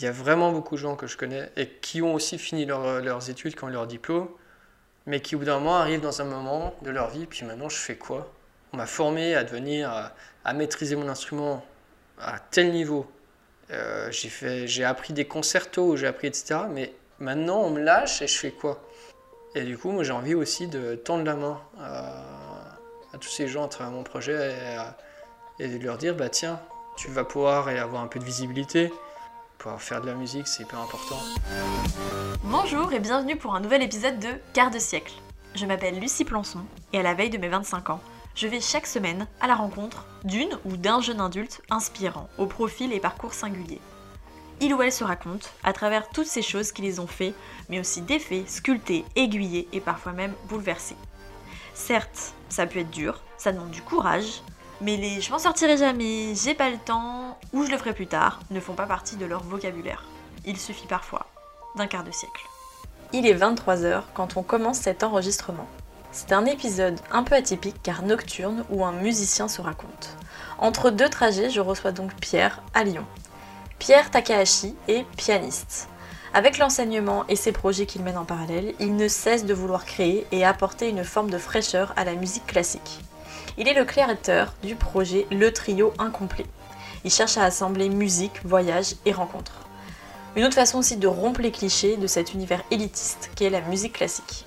il y a vraiment beaucoup de gens que je connais et qui ont aussi fini leur- leurs études, qui ont leur diplôme, mais qui au bout d'un moment arrivent dans un moment de leur vie, puis maintenant je fais quoi? On m'a formé à devenir, à, maîtriser mon instrument à tel niveau. Euh, j'ai appris des concertos, j'ai appris etc. Mais maintenant on me lâche et je fais quoi? Et du coup, moi j'ai envie aussi de tendre la main à, tous ces gens à travers mon projet et, de leur dire bah tiens, tu vas pouvoir avoir un peu de visibilité, pouvoir faire de la musique, c'est hyper important. Bonjour et bienvenue pour un nouvel épisode de Quart de siècle. Je m'appelle Lucie Plançon et à la veille de mes 25 ans, je vais chaque semaine à la rencontre d'une ou d'un jeune adulte inspirant, au profil et parcours singuliers. Il ou elle se raconte à travers toutes ces choses qui les ont fait, mais aussi défaits, sculptés, aiguillés et parfois même bouleversés. Certes, ça peut être dur, ça demande du courage, mais les je m'en sortirai jamais, j'ai pas le temps ou je le ferai plus tard ne font pas partie de leur vocabulaire. Il suffit parfois d'un quart de siècle. Il est 23h quand on commence cet enregistrement. C'est un épisode un peu atypique car nocturne où un musicien se raconte. Entre deux trajets, je reçois donc Pierre à Lyon. Pierre Takahashi est pianiste. Avec l'enseignement et ses projets qu'il mène en parallèle, il ne cesse de vouloir créer et apporter une forme de fraîcheur à la musique classique. Il est le créateur du projet Le Trio Incomplet. Il cherche à assembler musique, voyage et rencontres. Une autre façon aussi de rompre les clichés de cet univers élitiste qu'est la musique classique.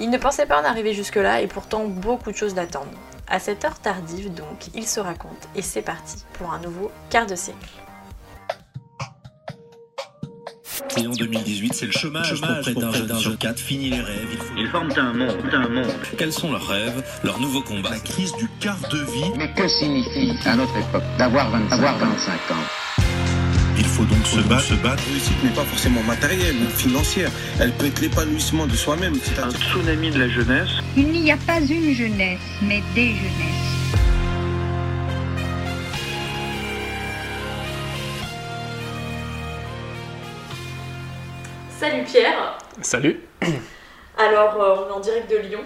Il ne pensait pas en arriver jusque-là et pourtant beaucoup de choses l'attendent. À cette heure tardive donc, il se raconte et c'est parti pour un nouveau quart de siècle. Et en 2018, c'est le chômage, Chômage pour près d'un jeune près d'un sur quatre. Fini les rêves. Il faut... Ils forment un monde, un monde. Quels sont leurs rêves, leurs nouveaux combats La crise du quart de vie. Mais que signifie, à notre époque, d'avoir 25, avoir 25 ans Il faut donc se battre. Se battre. La réussite n'est pas forcément matérielle ou financière. Elle peut être l'épanouissement de soi-même. Un C'est-à-dire tsunami de la jeunesse. Il n'y a pas une jeunesse, mais des jeunesses. Salut Pierre Salut Alors euh, on est en direct de Lyon.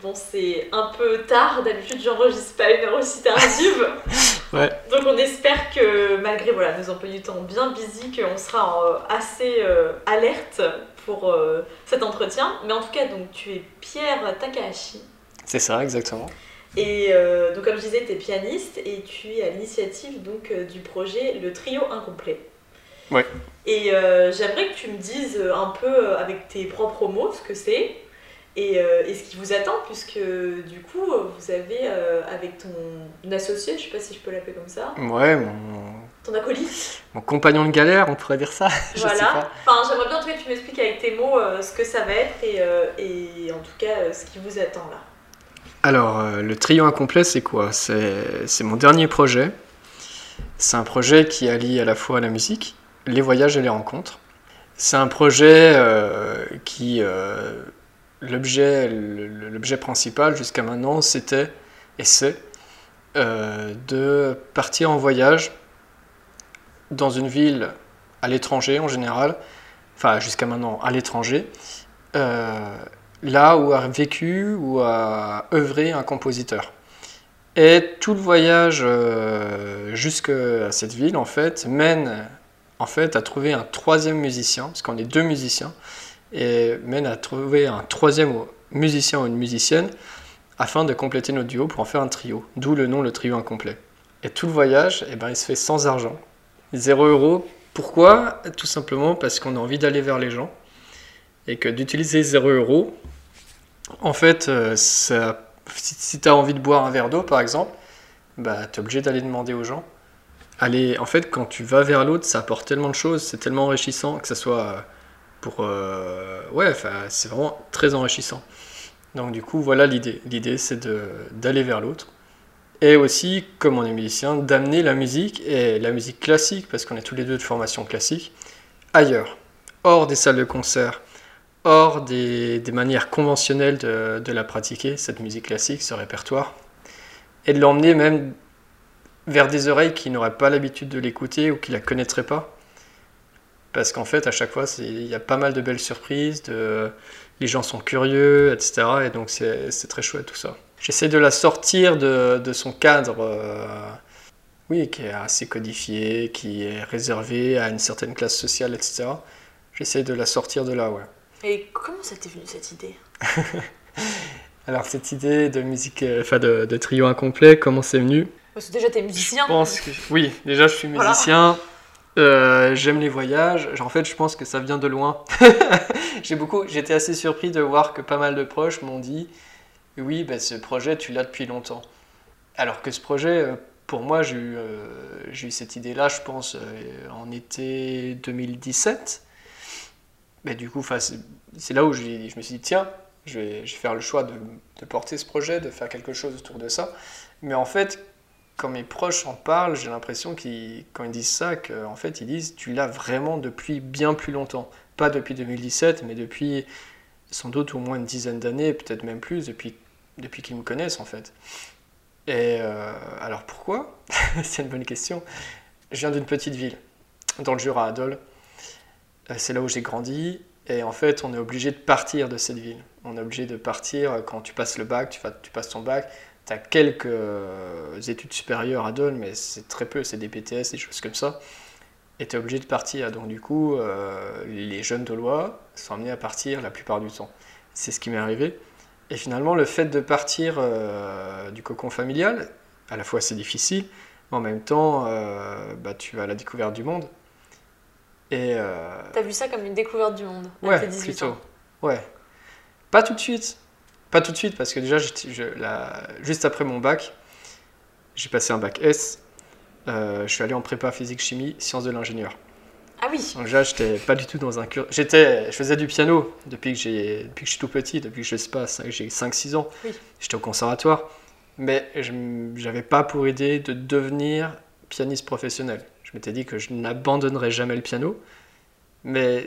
Bon c'est un peu tard, d'habitude j'enregistre pas une heure aussi tardive. Ouais. Donc on espère que malgré voilà, nos emplois du temps bien busy, qu'on sera euh, assez euh, alerte pour cet entretien. Mais en tout cas donc tu es Pierre Takahashi. C'est ça, exactement. Et donc comme je disais, tu es pianiste et tu es à l'initiative donc du projet Le Trio Incomplet. Ouais. Et euh, j'aimerais que tu me dises un peu euh, avec tes propres mots ce que c'est et, euh, et ce qui vous attend, puisque du coup vous avez euh, avec ton associé, je sais pas si je peux l'appeler comme ça, Ouais, mon, ton acolyte, mon compagnon de galère, on pourrait dire ça. Voilà. Enfin, j'aimerais bien en tout cas que tu m'expliques avec tes mots euh, ce que ça va être et, euh, et en tout cas euh, ce qui vous attend là. Alors, euh, le trio incomplet, c'est quoi? C'est c'est mon dernier projet. C'est un projet qui allie à la fois la musique, les voyages et les rencontres. C'est un projet euh, qui, euh, l'objet, l'objet principal jusqu'à maintenant, c'était et c'est euh, de partir en voyage dans une ville à l'étranger en général, enfin jusqu'à maintenant à l'étranger, là où a vécu ou a œuvré un compositeur. Et tout le voyage jusqu'à cette ville, en fait, mène en fait à trouver un troisième musicien, parce qu'on est deux musiciens, et mène à trouver un troisième musicien ou une musicienne afin de compléter notre duo pour en faire un trio, d'où le nom le trio incomplet. Et tout le voyage, eh ben, il se fait sans argent, zéro euro. Pourquoi? Tout simplement parce qu'on a envie d'aller vers les gens et que d'utiliser 0 euros, en fait, euh, si, tu as envie de boire un verre d'eau, par exemple, bah, tu es obligé d'aller demander aux gens. Aller, en fait, quand tu vas vers l'autre, ça apporte tellement de choses, c'est tellement enrichissant, que ce soit euh, pour... euh, ouais, c'est vraiment très enrichissant. Donc du coup, voilà l'idée. L'idée, c'est d'aller vers l'autre. Et aussi, comme on est musicien, d'amener la musique, et la musique classique, parce qu'on est tous les deux de formation classique, ailleurs, hors des salles de concert, hors des, des manières conventionnelles de la pratiquer, cette musique classique, ce répertoire, et de l'emmener même vers des oreilles qui n'auraient pas l'habitude de l'écouter ou qui la connaîtraient pas. Parce qu'en fait, à chaque fois, il y a pas mal de belles surprises, de, les gens sont curieux, etc. Et donc, c'est très chouette tout ça. J'essaie de la sortir de, de son cadre, euh, oui, qui est assez codifiée, qui est réservée à une certaine classe sociale, etc. J'essaie de la sortir de là, ouais. Et comment ça t'est venu cette idée? Alors cette idée de musique, euh, enfin de, de trio incomplet, comment c'est venu? Parce que déjà t'es musicien. Je pense que oui, déjà je suis Voilà. musicien. euh, J'aime les voyages. En fait, je pense que ça vient de loin. J'ai beaucoup, j'étais assez surpris de voir que pas mal de proches m'ont dit, oui, bah, ce projet tu l'as depuis longtemps. Alors que ce projet, euh, pour moi, j'ai eu, euh, j'ai eu cette idée-là, je pense, euh, en été 2017. Mais du coup, c'est là où je me suis dit, tiens, je vais, je vais faire le choix de, de porter ce projet, de faire quelque chose autour de ça. Mais en fait, quand mes proches en parlent, j'ai l'impression qu'ils, quand ils disent ça, qu'en fait, ils disent, tu l'as vraiment depuis bien plus longtemps. Pas depuis 2017, mais depuis sans doute au moins une dizaine d'années, peut-être même plus, depuis, depuis qu'ils me connaissent en fait. Et euh, alors pourquoi C'est une bonne question. Je viens d'une petite ville, dans le Jura, à. Euh, C'est là où j'ai grandi. Et en fait, on est obligé de partir de cette ville. On est obligé de partir euh, quand tu passes le bac, tu passes ton bac. Tu as quelques euh, études supérieures à Dole, mais c'est très peu, c'est des BTS, des choses comme ça. Et tu es obligé de partir. Donc du coup, euh, les jeunes Dolois sont amenés à partir la plupart du temps. C'est ce qui m'est arrivé. Et finalement, le fait de partir euh, du cocon familial, à la fois c'est difficile, mais en même temps, euh, bah, tu vas à la découverte du monde. Et euh, T'as vu ça comme une découverte du monde à ouais, tes 18 plutôt. ans. Ouais. Pas tout de suite. Pas tout de suite, parce que déjà, j'étais- je- la- juste après mon bac, j'ai passé un bac S. euh, je suis allé en prépa physique-chimie, sciences de l'ingénieur. Ah oui Donc déjà, j'étais pas du tout dans un cur... J'étais, je faisais du piano depuis que j'ai, depuis que je suis tout petit, depuis que je sais pas, cinq- j'ai 5-6 ans. Oui. J'étais au conservatoire, mais je j'avais pas pour idée de devenir pianiste professionnel. Je m'étais dit que je n'abandonnerais jamais le piano, mais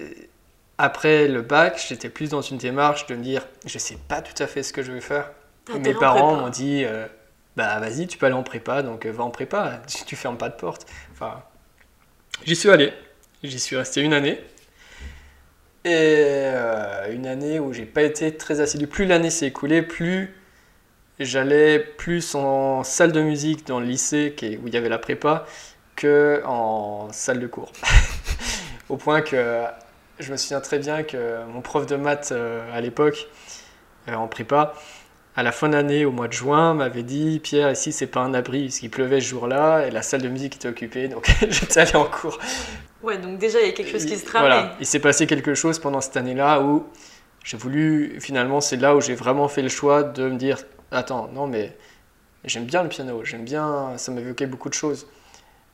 après le bac, j'étais plus dans une démarche de me dire, je sais pas tout à fait ce que je veux faire. Été mes en parents m'ont dit, euh, bah vas-y, tu peux aller en prépa, donc euh, va en prépa, tu, tu fermes pas de porte. Enfin, j'y suis allé, j'y suis resté une année. Et euh, une année où j'ai pas été très assidu. Plus l'année s'est écoulée, plus j'allais plus en salle de musique dans le lycée où il y avait la prépa que en salle de cours. Au point que je me souviens très bien que mon prof de maths euh, à l'époque, euh, en prépa, à la fin d'année, au mois de juin, m'avait dit Pierre, ici c'est pas un abri, parce qu'il pleuvait ce jour-là, et la salle de musique était occupée, donc j'étais allé en cours. Ouais, donc déjà il y a quelque chose qui se tramait. Voilà, il s'est passé quelque chose pendant cette année-là où j'ai voulu, finalement, c'est là où j'ai vraiment fait le choix de me dire Attends, non, mais j'aime bien le piano, j'aime bien, ça m'évoquait beaucoup de choses.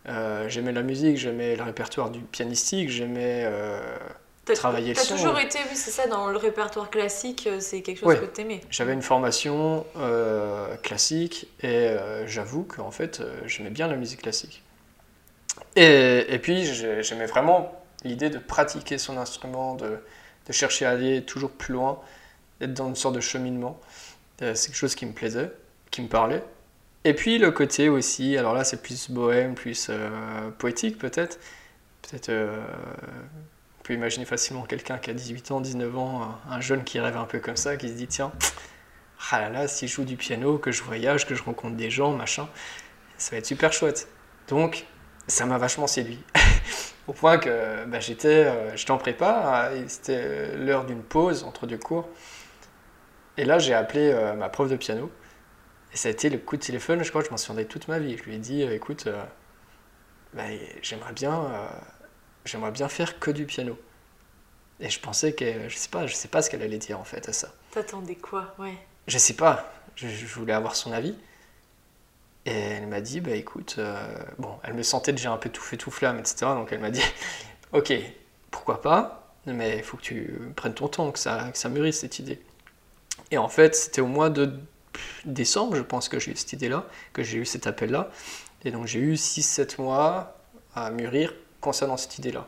Euh, j'aimais la musique, j'aimais le répertoire du pianistique, j'aimais. euh, travailler le T'as toujours été, oui, c'est ça, dans le répertoire classique, euh, c'est quelque chose Ouais. que t'aimais. J'avais une formation euh, classique et euh, j'avoue qu'en fait euh, j'aimais bien la musique classique. Et, et puis j'ai- j'aimais vraiment l'idée de pratiquer son instrument, de, de chercher à aller toujours plus loin, d'être dans une sorte de cheminement. C'est quelque chose qui me plaisait, qui me parlait. Et puis le côté aussi, alors là c'est plus bohème, plus poétique peut-être. Peut-être, peut imaginer facilement quelqu'un qui a 18 ans, 19 ans, un- un jeune qui rêve un peu comme ça, qui se dit tiens, ah là là, si je joue du piano, que je voyage, que je rencontre des gens, machin, ça va être super chouette. Donc, ça m'a vachement séduit. Au point que bah, j'étais euh, en prépa, c'était euh, l'heure d'une pause entre deux cours. Et là, j'ai appelé euh, ma prof de piano. Et ça a été le coup de téléphone, je crois que je m'en souviendrai toute ma vie. Je lui ai dit, euh, écoute, bah, j'aimerais bien, j'aimerais bien faire que du piano. Et je pensais que, je sais pas, je sais pas ce qu'elle allait dire en fait à ça. T'attendais quoi? Ouais. Je sais pas, je, je voulais avoir son avis. Et elle m'a dit, bah écoute, euh, bon, elle me sentait déjà un peu tout fait tout flamme, etc. Donc elle m'a dit, ok, pourquoi pas, mais il faut que tu prennes ton temps, que ça, que ça mûrisse cette idée. Et en fait, c'était au mois de décembre, je pense que j'ai eu cette idée-là, que j'ai eu cet appel-là. Et donc j'ai eu 6-7 mois à mûrir concernant cette idée-là.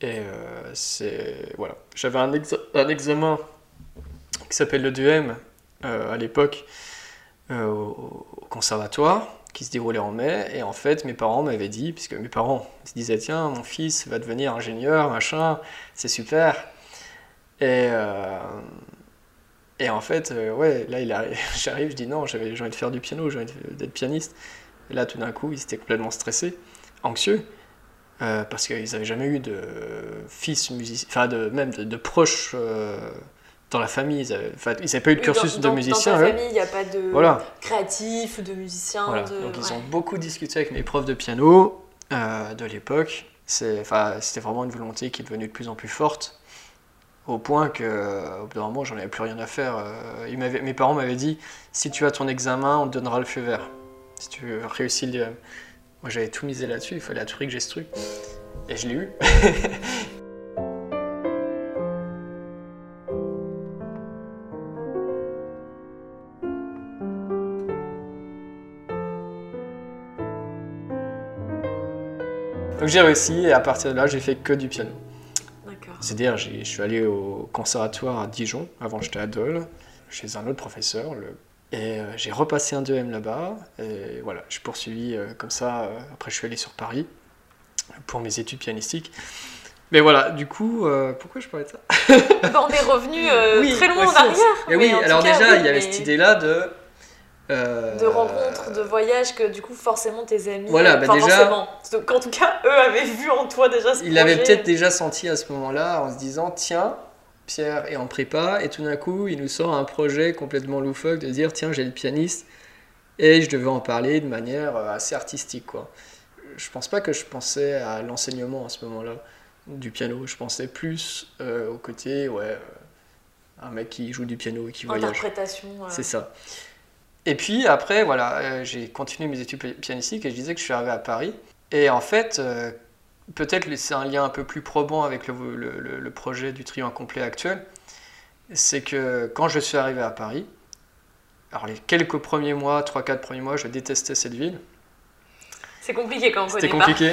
Et euh, c'est. Voilà. J'avais un, exa- un examen qui s'appelle le 2M euh, à l'époque euh, au, conservatoire qui se déroulait en mai et en fait mes parents m'avaient dit puisque mes parents se disaient tiens mon fils va devenir ingénieur machin c'est super et et en fait ouais là j'arrive je dis non j'avais envie de faire du piano j'ai envie d'être pianiste Et là, tout d'un coup, ils étaient complètement stressés, anxieux, euh, parce qu'ils n'avaient jamais eu de fils musiciens, enfin, de, même de, de proches euh, dans la famille. Ils n'avaient pas eu de cursus dans- de musicien. Dans eux. famille, il n'y a pas de Voilà. créatif, de musicien. Voilà. de... Donc ils ouais. ont beaucoup discuté avec mes profs de piano euh, de l'époque. C'était vraiment une volonté qui est devenue de plus en plus forte, au point que au bout d'un moment, j'en avais plus rien à faire. Ils mes parents m'avaient dit si tu as ton examen, on te donnera le feu vert. Si tu réussis le. Moi, j'avais tout misé là-dessus. Il fallait à tout prix que j'ai ce truc, et je l'ai eu. Donc j'ai réussi et à partir de là, j'ai fait que du piano. C'est-à-dire, je suis allé au conservatoire à Dijon, avant j'étais à Dole, chez un autre professeur, le- et euh, j'ai repassé un 2M là-bas, et voilà, j'ai poursuivi euh, comme ça, euh, après je suis allé sur Paris pour mes études pianistiques. Mais voilà, du coup, euh, pourquoi je parlais de ça Bah, on est revenu Oui, très loin ouais, en arrière. Et mais oui, en alors cas, déjà, oui, il y avait mais cette idée-là de... De rencontres, de voyages, que du coup, forcément, tes amis. Voilà, bah, déjà- forcément. Parce qu'en tout cas, eux avaient vu en toi déjà ce Il avait projet. peut-être déjà senti à ce moment-là en se disant tiens, Pierre est en prépa et tout d'un coup il nous sort un projet complètement loufoque de dire tiens j'ai le pianiste et je devais en parler de manière euh, assez artistique quoi. Je pense pas que je pensais à l'enseignement à ce moment-là du piano, je pensais plus euh, au côté ouais euh, un mec qui joue du piano et qui voyage. Interprétation. euh, C'est ça. Et puis après, voilà, euh, j'ai continué mes études pi- pianistiques et je disais que je suis arrivé à Paris. Et en fait, euh, peut-être c'est un lien un peu plus probant avec le, le- le- le projet du trio incomplet actuel. C'est que quand je suis arrivé à Paris, alors les quelques premiers mois, 3-4 premiers mois, je détestais cette ville. C'est compliqué quand on connaît pas. compliqué.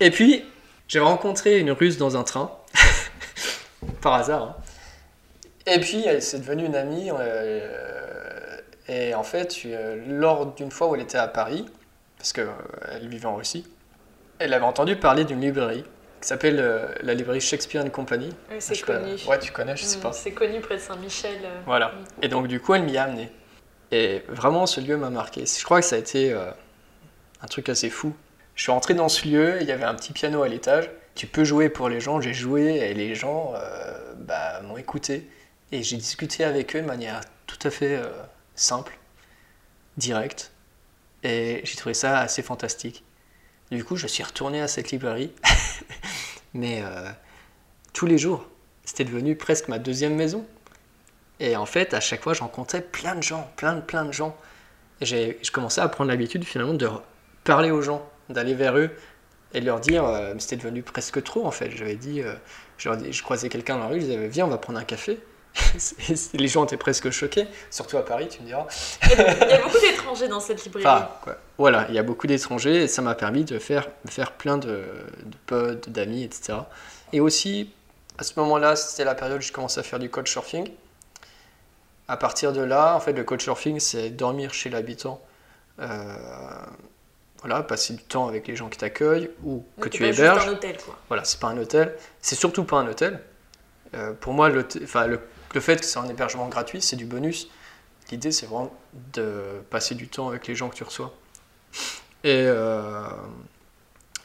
Et puis, j'ai rencontré une russe dans un train, par hasard. hein. Et puis, elle s'est devenue une amie. euh, et en fait, euh, lors d'une fois où elle était à Paris, parce qu'elle vivait en Russie, elle avait entendu parler d'une librairie qui s'appelle euh, la librairie Shakespeare and Company. Oui, Je c'est pas- connu. Ouais, tu connais, je sais Mm, pas. C'est connu près de Saint-Michel. euh. Voilà. Et donc, du coup, elle m'y a amené. Et vraiment, ce lieu m'a marqué. Je crois que ça a été euh, un truc assez fou. Je suis rentré dans ce lieu, il y avait un petit piano à l'étage. Tu peux jouer pour les gens, j'ai joué et les gens bah, m'ont écouté. Et j'ai discuté avec eux de manière tout à fait simple, directe. Et j'ai trouvé ça assez fantastique. Du coup, je suis retourné à cette librairie. Mais euh, tous les jours, c'était devenu presque ma deuxième maison. Et en fait, à chaque fois, je rencontrais plein de gens, plein de plein de gens. Et je commençais à prendre l'habitude finalement de parler aux gens, d'aller vers eux et de leur dire, euh, c'était devenu presque trop en fait. J'avais dit, euh, je, je croisais quelqu'un dans la rue, je disais, viens, on va prendre un café. Les gens étaient presque choqués, surtout à Paris, tu me diras. Il y a- beaucoup d'étrangers dans cette librairie. Enfin, quoi. Voilà, il y a beaucoup d'étrangers et ça m'a permis de faire, faire plein de, de potes, d'amis, etc. Et aussi, à ce moment-là, c'était la période où je commençais à faire du couchsurfing. À partir de là, en fait, le couchsurfing, c'est dormir chez l'habitant. Euh, voilà, passer du temps avec les gens qui t'accueillent ou que Donc, tu pas héberges. un hôtel, quoi. Voilà, c'est pas un hôtel. C'est surtout pas un hôtel. Euh, pour moi, l'hôtel- enfin, le, le fait que c'est un hébergement gratuit, c'est du bonus. L'idée, c'est vraiment de passer du temps avec les gens que tu reçois. Et, euh,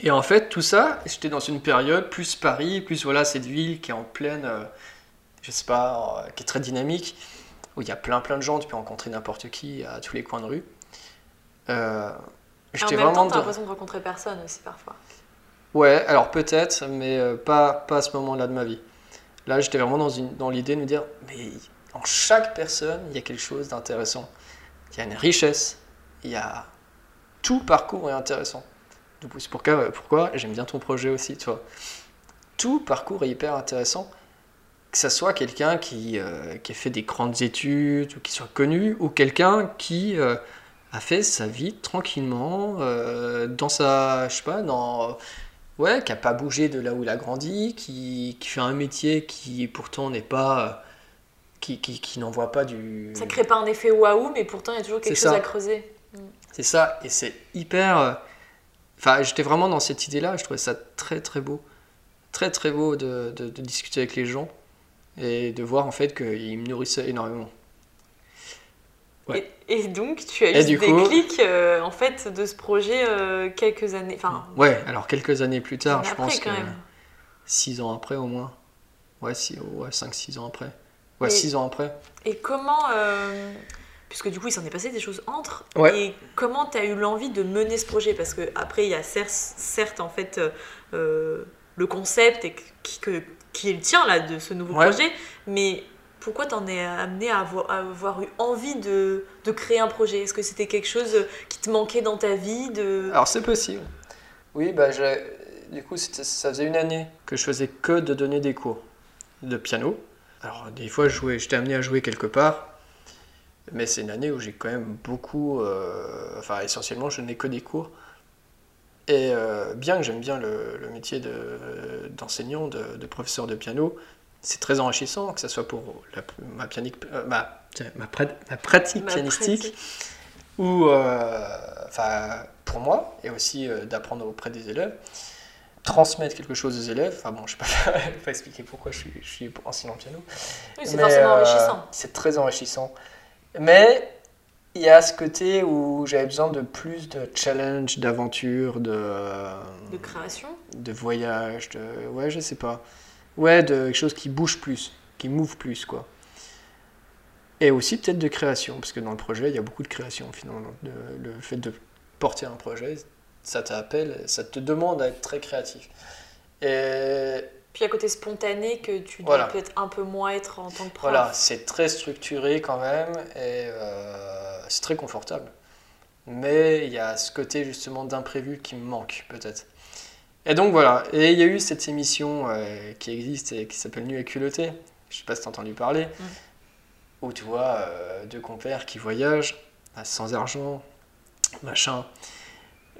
et en fait, tout ça, j'étais dans une période plus Paris, plus voilà, cette ville qui est en pleine, euh, je sais pas, euh, qui est très dynamique, où il y a plein plein de gens, tu peux rencontrer n'importe qui à tous les coins de rue. Euh, j'étais vraiment t'as l'impression de rencontrer personne aussi parfois. Ouais, alors peut-être, mais pas, pas à ce moment-là de ma vie. Là, j'étais vraiment dans, l'idée de me dire, mais en chaque personne, il y a quelque chose d'intéressant. Il y a une richesse, il y a... Tout parcours est intéressant. C'est pourquoi, pourquoi j'aime bien ton projet aussi, tu vois. Tout parcours est hyper intéressant. Que ce soit quelqu'un qui, euh, qui a fait des grandes études, ou qui soit connu, ou quelqu'un qui euh, a fait sa vie tranquillement, euh, dans sa... Je sais pas, dans ouais, qui a pas bougé de là où il a grandi, qui, qui fait un métier qui pourtant n'est pas. euh, qui, qui, qui n'envoie pas du. Ça crée pas un effet waouh, mais pourtant il y a toujours quelque chose ça. à creuser. C'est ça, et c'est hyper. euh, Enfin, j'étais vraiment dans cette idée-là, je trouvais ça très très beau. Très très beau de, de- de discuter avec les gens et de voir en fait qu'ils me nourrissaient énormément. Ouais. Et, et donc, tu as eu des coup- clics euh, en fait de ce projet euh, quelques années. Enfin, Ouais, alors quelques années plus tard, années je après, pense que quand même. 6 ans après au moins. Ouais, six- ouais 5-6 ans après. Ouais, Et- 6 ans après. Et comment, euh, puisque du coup il s'en est passé des choses entre, Ouais. et comment tu as eu l'envie de mener ce projet? Parce que après il y a certes, certes en fait euh, le concept et qui, que- qui est le tien là de ce nouveau Ouais. projet, mais pourquoi t'en es amené à avoir, eu envie de, créer un projet? Est-ce que c'était quelque chose qui te manquait dans ta vie. Alors c'est possible. Oui, bah du coup ça faisait une année que je faisais que de donner des cours de piano. Alors des fois j'étais amené à jouer quelque part, mais c'est une année où j'ai quand même beaucoup, euh, enfin essentiellement je n'ai que des cours. Et euh, bien que j'aime bien le, métier de- d'enseignant, de, de professeur de piano, c'est très enrichissant, que ce soit pour la- ma, pianique, euh, ma, tiens, ma, prat- ma pratique pianistique ou euh, enfin pour moi et aussi euh, d'apprendre auprès des élèves. Transmettre quelque chose aux élèves. Enfin bon je ne vais pas, pas expliquer pourquoi je suis, je suis enseignant piano. Oui, c'est mais, forcément enrichissant. c'est très enrichissant. Mais il y a ce côté où j'avais besoin de plus de challenge d'aventure de De création. de voyage de ouais je sais pas ouais de quelque chose qui bouge plus qui move plus quoi. Et aussi peut-être de création parce que dans le projet il y a beaucoup de création finalement. De- le fait de porter un projet ça t'appelle ça te demande à être très créatif. Et Puis à côté spontané que tu dois Voilà. peut-être un peu moins être en tant que prof. voilà c'est très structuré quand même et euh, c'est très confortable. Mais il y a ce côté justement d'imprévu qui me manque peut-être et donc voilà. Et il y a eu cette émission euh, qui existe et qui s'appelle Nu et culotté. Je sais pas si t'as entendu parler. Où tu vois euh, deux compères qui voyagent sans argent machin.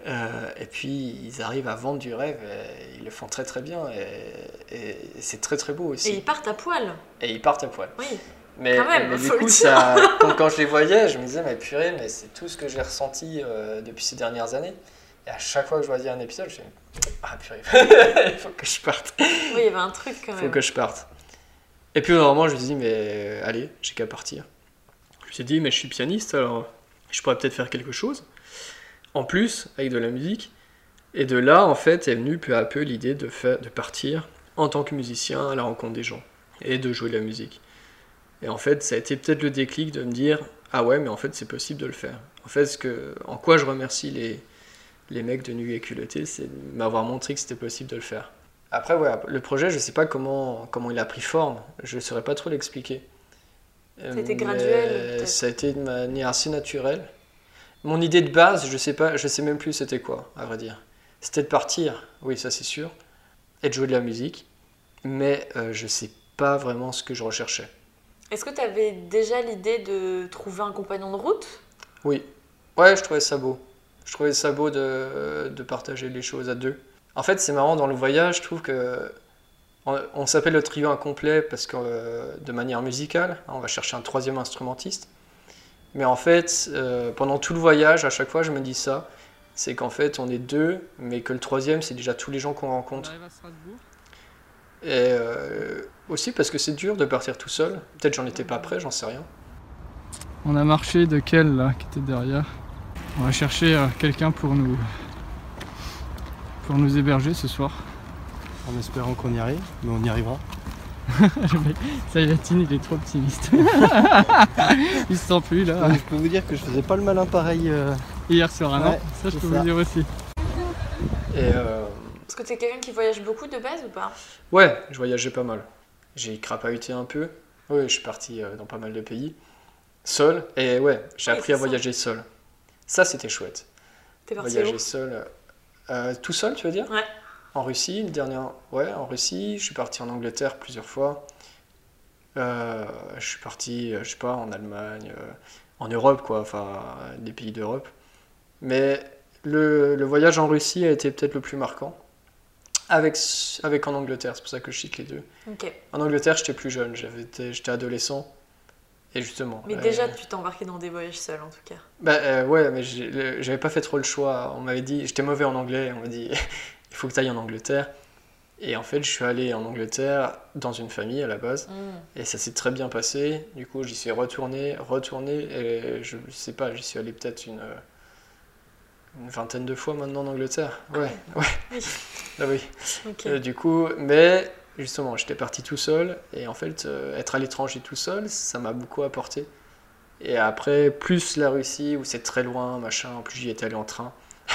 Euh, et puis ils arrivent à vendre du rêve et ils le font très très bien. Et, et c'est très très beau aussi. Et ils partent à poil. et ils partent à poil. Oui. mais, Quand même, mais du coup, ça, quand, quand je les voyais, je me disais, mais purée, mais c'est tout ce que j'ai ressenti euh, depuis ces dernières années. Et à chaque fois que je voyais un épisode, je me disais, ah purée, il faut que je parte. Oui, il y avait un truc quand Il faut même. que je parte. Et puis, normalement, je me suis dit, mais allez, j'ai qu'à partir. Je me suis dit, mais je suis pianiste, alors je pourrais peut-être faire quelque chose. En plus, avec de la musique. Et de là, en fait, est venue peu à peu l'idée de, faire, de partir en tant que musicien à la rencontre des gens et de jouer de la musique. Et en fait, ça a été peut-être le déclic de me dire ah ouais, mais en fait, c'est possible de le faire. En fait, ce que, en quoi je remercie les, les mecs de Nu et Culotté, c'est m'avoir montré que c'était possible de le faire. Après, ouais, le projet, je sais pas comment, comment il a pris forme, je saurais pas trop l'expliquer. Euh, C'était graduel, peut-être. Ça a été de manière assez naturelle. Mon idée de base, je sais pas, je sais même plus c'était quoi, à vrai dire. C'était de partir, oui, ça c'est sûr, et de jouer de la musique, mais euh, je sais pas vraiment ce que je recherchais. Est-ce que tu avais déjà l'idée de trouver un compagnon de route? Oui, ouais, je trouvais ça beau. Je trouvais ça beau de, de partager les choses à deux. En fait, c'est marrant dans le voyage, je trouve que on, on s'appelle le trio incomplet parce que euh, de manière musicale, on va chercher un troisième instrumentiste. Mais en fait, euh, pendant tout le voyage, à chaque fois, je me dis ça, c'est qu'en fait, on est deux, mais que le troisième, c'est déjà tous les gens qu'on rencontre. Et euh, aussi parce que c'est dur de partir tout seul. Peut-être j'en étais pas prêt, j'en sais rien. On a marché de quel là qui était derrière? On va chercher euh, quelqu'un pour nous pour nous héberger ce soir. En espérant qu'on y arrive, mais on y arrivera. Mec, Saïlatine, il est trop optimiste. il se sent plus là. je peux vous dire que je faisais pas le malin pareil. euh, Hier soir, non Ouais, Ça, je peux ça. vous dire aussi. Et euh, Est-ce que tu es quelqu'un qui voyage beaucoup de base ou pas? Ouais, je voyageais pas mal. J'ai crapahuté un peu. Oui, je suis parti euh, dans pas mal de pays. Seul. Et ouais, j'ai Oui, appris à ça. voyager seul. Ça, c'était chouette. T'es parti Voyager où seul. euh, tout seul, tu veux dire Ouais. En Russie, le dernier... Ouais, en Russie. Je suis parti en Angleterre plusieurs fois. Euh, je suis parti, euh, je sais pas, en Allemagne, euh, en Europe, quoi, enfin, euh, des pays d'Europe. Mais le, le voyage en Russie a été peut-être le plus marquant. Avec, avec en Angleterre, c'est pour ça que je cite les deux. En Angleterre, j'étais plus jeune, j'étais adolescent. Et justement. Mais euh, déjà, tu t'es embarqué dans des voyages seuls en tout cas. bah euh, ouais, mais j'avais pas fait trop le choix. On m'avait dit, j'étais mauvais en anglais, on m'a dit, il faut que tu ailles en Angleterre. Et en fait, je suis allé en Angleterre dans une famille à la base. Mm. Et ça s'est très bien passé. Du coup, j'y suis retourné, retourné. Et je sais pas, j'y suis allé peut-être une, euh, une vingtaine de fois maintenant en Angleterre. Ouais, ouais. Oui. Ah oui. Ok. Euh, du coup, mais justement, j'étais parti tout seul. Et en fait, euh, être à l'étranger tout seul, ça m'a beaucoup apporté. Et après, plus la Russie, où c'est très loin, machin, en plus j'y étais allé en train.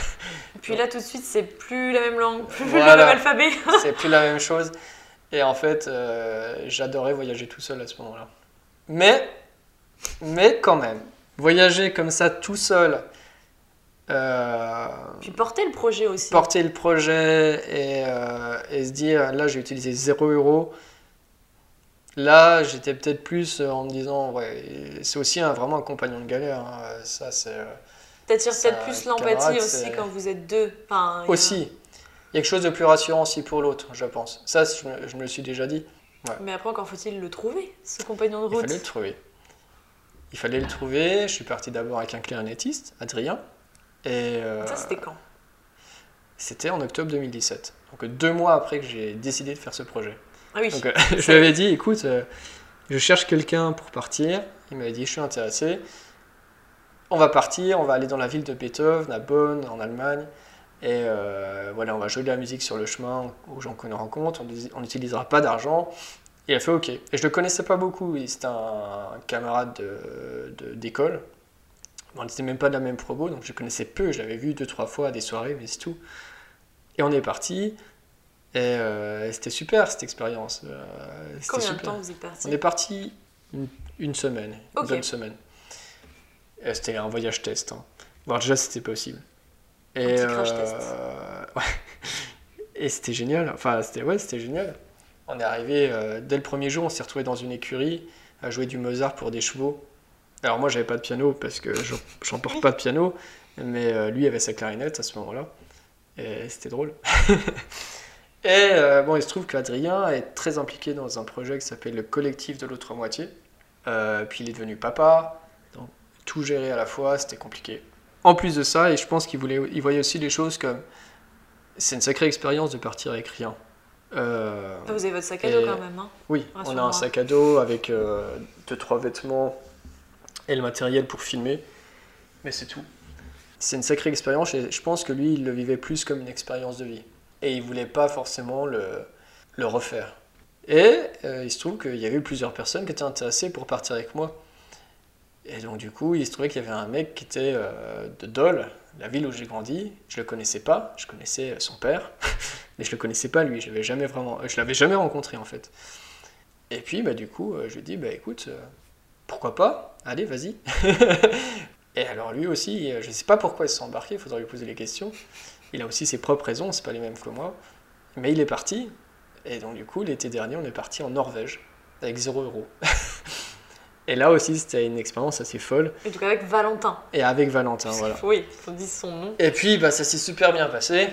Et puis là, tout de suite, c'est plus la même langue, plus Voilà. le même alphabet. c'est plus la même chose. Et en fait, euh, j'adorais voyager tout seul à ce moment-là. Mais, mais quand même, voyager comme ça tout seul, euh, Puis porter le projet aussi. porter le projet et, euh, et se dire, là j'ai utilisé 0 euros. Là, j'étais peut-être plus en me disant, ouais, c'est aussi un, vraiment un compagnon de galère. hein. Ça, c'est. euh, peut-être plus l'empathie aussi quand vous êtes deux. Enfin, il a- Aussi, il y a quelque chose de plus rassurant aussi pour l'autre, je pense. Ça, je me, je me le suis déjà dit. Mais après, encore faut-il le trouver, ce compagnon de Il route. fallait le trouver. Il fallait le trouver. Je suis parti d'abord avec un clarinettiste, Adrien. Et euh, Ça, c'était quand? C'était en octobre 2017. Donc deux mois après que j'ai décidé de faire ce projet. Ah oui. Donc euh, je lui avais dit, écoute, euh, je cherche quelqu'un pour partir. Il m'avait dit, je suis intéressé. On va partir, on va aller dans la ville de Beethoven, à Bonn, en Allemagne. Et euh, voilà, on va jouer de la musique sur le chemin aux gens qu'on rencontre. On n'utilisera pas d'argent. Il a fait OK. Et je le connaissais pas beaucoup. C'était un camarade de- de- d'école. On n'était même pas de la même promo, donc je connaissais peu. Je l'avais vu deux, trois fois à des soirées, mais c'est tout. Et on est parti. Et euh, c'était super cette expérience. Euh, Combien de super. temps vous êtes parti On est parti une, une semaine, une bonne semaine. Et C'était un voyage test. Hein. Voir déjà c'était possible. Et, petit crash test. ouais. Et c'était génial. Enfin, c'était ouais, c'était génial. On est arrivé euh, dès le premier jour, on s'est retrouvé dans une écurie à jouer du Mozart pour des chevaux. Alors moi, j'avais pas de piano parce que je- j'en porte pas de piano, mais euh, lui avait sa clarinette à ce moment-là. Et c'était drôle. Et euh, bon, il se trouve qu'Adrien est très impliqué dans un projet qui s'appelle le collectif de l'autre moitié. Euh, puis il est devenu papa, donc tout gérer à la fois, c'était compliqué. En plus de ça, et je pense qu'il voulait, il voyait aussi les choses comme c'est une sacrée expérience de partir avec rien. Vous avez votre sac à dos Et- quand même. Hein? oui, on a un sac à dos avec deux trois vêtements et le matériel pour filmer, mais c'est tout. C'est une sacrée expérience et je pense que lui, il le vivait plus comme une expérience de vie. Et il voulait pas forcément le, le refaire. Et euh, il se trouve qu'il y avait plusieurs personnes qui étaient intéressées pour partir avec moi. Et donc du coup, il se trouvait qu'il y avait un mec qui était euh, de Dole, la ville où j'ai grandi. Je le connaissais pas, je connaissais son père, mais je le connaissais pas lui. Je l'avais jamais vraiment, l'avais jamais rencontré en fait. Et puis bah du coup, euh, je lui dit bah écoute, pourquoi pas Allez, vas-y. Et alors lui aussi, euh, je sais pas pourquoi il s'est embarqué. Il faudrait lui poser les questions. Il a aussi ses propres raisons, c'est pas les mêmes que moi. Mais il est parti. Et donc du coup, l'été dernier, on est parti en Norvège avec 0 euros. Et là aussi, c'était une expérience assez folle. Et donc avec Valentin. Et avec Valentin, voilà. Oui, faut dire son nom. Et puis, bah, ça s'est super bien passé,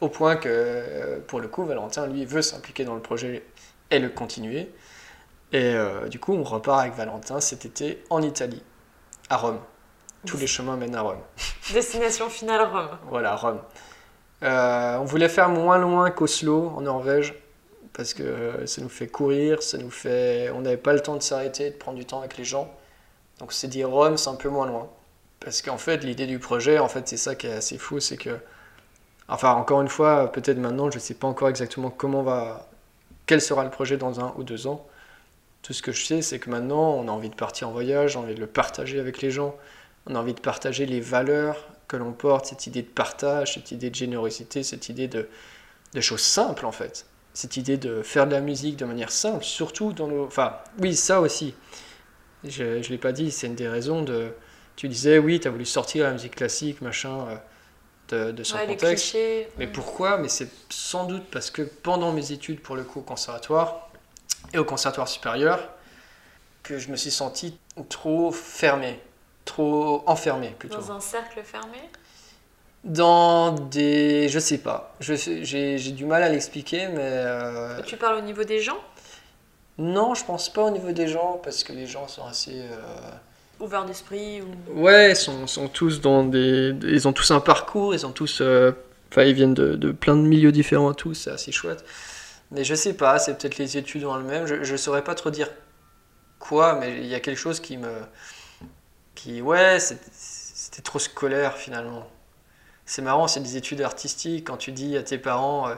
au point que, euh, pour le coup, Valentin, lui, veut s'impliquer dans le projet et le continuer. Et euh, du coup, on repart avec Valentin cet été en Italie, à Rome. Tous les chemins mènent à Rome. Destination finale Rome. Voilà, Rome. Euh, on voulait faire moins loin qu'Oslo, en Norvège, parce que euh, ça nous fait courir, ça nous fait... on n'avait pas le temps de s'arrêter, de prendre du temps avec les gens. Donc on s'est dit Rome, c'est un peu moins loin. Parce qu'en fait, l'idée du projet, en fait, c'est ça qui est assez fou, c'est que... Enfin, encore une fois, peut-être maintenant, je ne sais pas encore exactement comment va... Quel sera le projet dans un ou deux ans. Tout ce que je sais, c'est que maintenant, on a envie de partir en voyage, on a envie de le partager avec les gens, on a envie de partager les valeurs que l'on porte, cette idée de partage, cette idée de générosité, cette idée de, de choses simples en fait. Cette idée de faire de la musique de manière simple, surtout dans nos... Enfin, oui, ça aussi. Je ne l'ai pas dit, c'est une des raisons de... Tu disais, oui, tu as voulu sortir la musique classique, machin, euh, de, de son Ouais, contexte. Mais pourquoi? Mais c'est sans doute parce que pendant mes études, pour le coup, au conservatoire et au conservatoire supérieur, que je me suis senti trop fermé, trop enfermé plutôt. Dans un cercle fermé? Dans des... Je sais pas. J'ai du mal à l'expliquer, mais... euh, Tu parles au niveau des gens? Non, je pense pas au niveau des gens, parce que les gens sont assez... euh, Ouverts d'esprit ou... Ouais, ils sont, sont tous dans des... Ils ont tous un parcours, ils ont tous... euh, Enfin, ils viennent de, de plein de milieux différents tous, c'est assez chouette. Mais je sais pas, c'est peut-être les études en elles-mêmes. Je, je saurais pas trop dire quoi, mais il y a quelque chose qui me. qui. Ouais, c'était trop scolaire finalement. C'est marrant, c'est des études artistiques. Quand tu dis à tes parents, euh,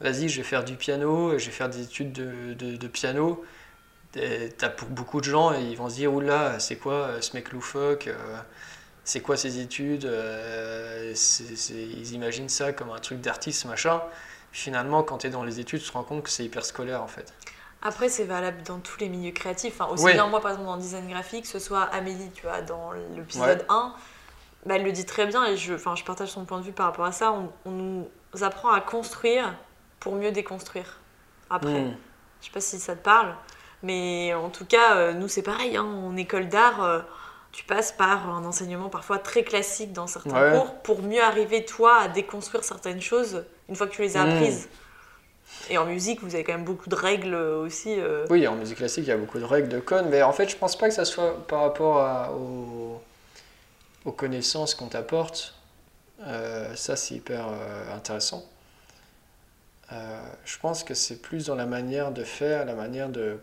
vas-y, je vais faire du piano, je vais faire des études de, de- piano, t'as pour beaucoup de gens, ils vont se dire, oula, c'est quoi euh, ce mec loufoque euh, C'est quoi ces études Ils imaginent ça comme un truc d'artiste, machin. Finalement, quand tu es dans les études, tu te rends compte que c'est hyper scolaire en fait. Après, c'est valable dans tous les milieux créatifs. Enfin, aussi Ouais. bien moi, par exemple, dans le design graphique, que ce soit Amélie, tu vois, dans l'épisode 1, bah, elle le dit très bien et je, enfin, je partage son point de vue par rapport à ça. On, on nous apprend à construire pour mieux déconstruire. Après, Hmm. je sais pas si ça te parle, mais en tout cas, euh, nous, c'est pareil. Hein, en école d'art, euh, tu passes par un enseignement parfois très classique dans certains Ouais. cours pour mieux arriver, toi, à déconstruire certaines choses une fois que tu les as Hmm. apprises. Et en musique, vous avez quand même beaucoup de règles aussi. euh, Oui, en musique classique, il y a beaucoup de règles, de codes, mais en fait, je pense pas que ça soit par rapport à- aux, aux connaissances qu'on t'apporte. Euh, ça, c'est hyper euh, intéressant. Je pense que c'est plus dans la manière de faire, la manière de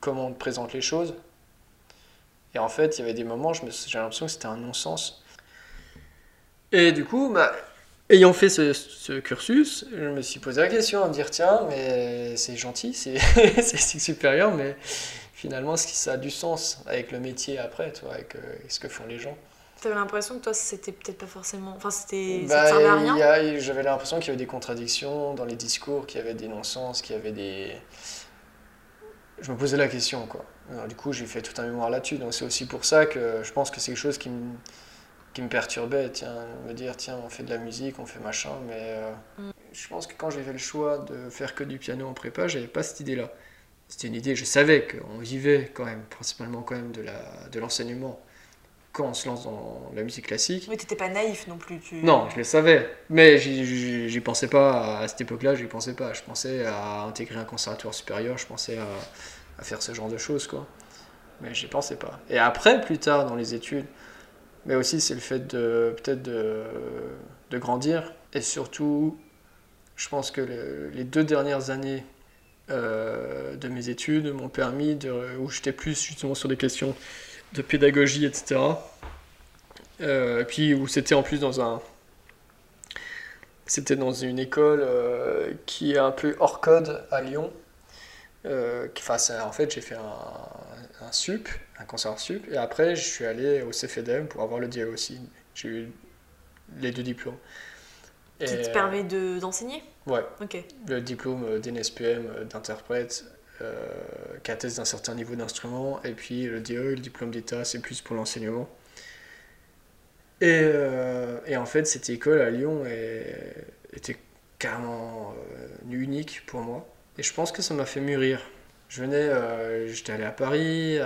comment on te présente les choses. Et en fait, il y avait des moments, j'ai l'impression que c'était un non-sens. Et du coup, bah, ayant fait ce, ce cursus, je me suis posé la question à me dire tiens, mais c'est gentil, c'est supérieur, mais finalement, est-ce que ça a du sens avec le métier après, toi, avec euh, ce que font les gens? T'avais l'impression que toi, c'était peut-être pas forcément. Enfin, c'était. Bah, à rien? J'avais l'impression qu'il y avait des contradictions dans les discours, qu'il y avait des non-sens, qu'il y avait des. Je me posais la question, quoi. Alors, du coup, j'ai fait tout un mémoire là-dessus, donc c'est aussi pour ça que je pense que c'est quelque chose qui me, qui me perturbait, tiens, me dire, tiens, on fait de la musique, on fait machin, mais euh, Mm. je pense que quand j'ai fait le choix de faire que du piano en prépa, j'avais pas cette idée-là. C'était une idée, je savais qu'on vivait quand même, principalement quand même de la- de l'enseignement quand on se lance dans la musique classique. Oui, t'étais pas naïf non plus. Tu... Non, je le savais. Mais j'y- pensais pas à cette époque-là, j'y pensais pas. Je pensais à intégrer un conservatoire supérieur, je pensais à, à faire ce genre de choses, quoi. Mais j'y pensais pas. Et après, plus tard, dans les études, mais aussi c'est le fait de peut-être de, grandir. Et surtout, je pense que le- les deux dernières années euh, de mes études m'ont permis de. où j'étais plus justement sur des questions de pédagogie, etc. Euh, puis où c'était en plus dans un. C'était dans une école euh, qui est un peu hors code à Lyon. Enfin, en fait, j'ai fait un sup, un concert sup, et après, je suis allé au CFEDEM pour avoir le DE aussi. J'ai eu les deux diplômes. Qui te euh, permet de- d'enseigner? Ouais, Ok. le diplôme d'NSPM d'interprète euh, qui atteste d'un certain niveau d'instrument, et puis le DE, le diplôme d'État, c'est plus pour l'enseignement. Et, euh, et en fait, cette école à Lyon est- était carrément euh, unique pour moi. Et je pense que ça m'a fait mûrir. Je venais, euh, j'étais allé à Paris,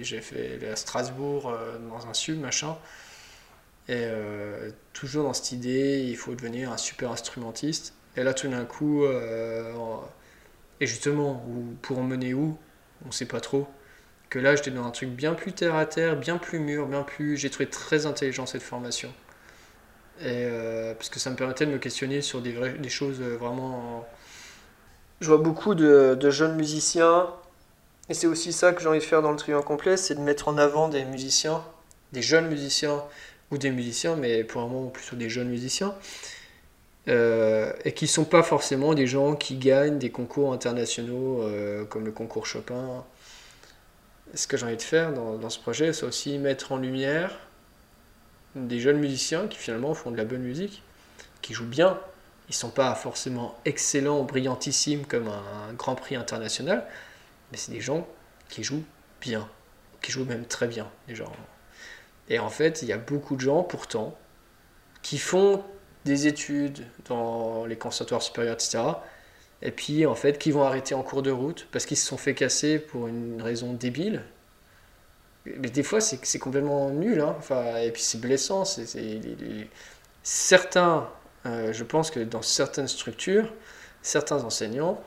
j'ai fait à Strasbourg euh, dans un sub, machin. Et euh, toujours dans cette idée, il faut devenir un super instrumentiste. Et là, tout d'un coup, et justement, où- pour en mener où, on sait pas trop. Que là, j'étais dans un truc bien plus terre à terre, bien plus mûr, bien plus. J'ai trouvé très intelligent cette formation. Et parce que ça me permettait de me questionner sur des, choses vraiment. Je vois beaucoup de, jeunes musiciens, et c'est aussi ça que j'ai envie de faire dans le trio complet, c'est de mettre en avant des musiciens, des jeunes musiciens ou des musiciens, mais pour un moment plutôt des jeunes musiciens, euh, et qui sont pas forcément des gens qui gagnent des concours internationaux euh, comme le concours Chopin. Ce que j'ai envie de faire dans ce projet, c'est aussi mettre en lumière des jeunes musiciens qui finalement font de la bonne musique, qui jouent bien. Ils sont pas forcément excellents, brillantissimes comme un grand prix international, mais c'est des gens qui jouent bien, qui jouent même très bien, les. Et en fait, il y a beaucoup de gens, pourtant, qui font des études dans les conservatoires supérieurs, etc. Et puis, en fait, qui vont arrêter en cours de route parce qu'ils se sont fait casser pour une raison débile. Mais des fois, c'est complètement nul. Hein. Enfin, et puis, c'est blessant. les- Certains, euh, je pense que dans certaines structures, certains enseignants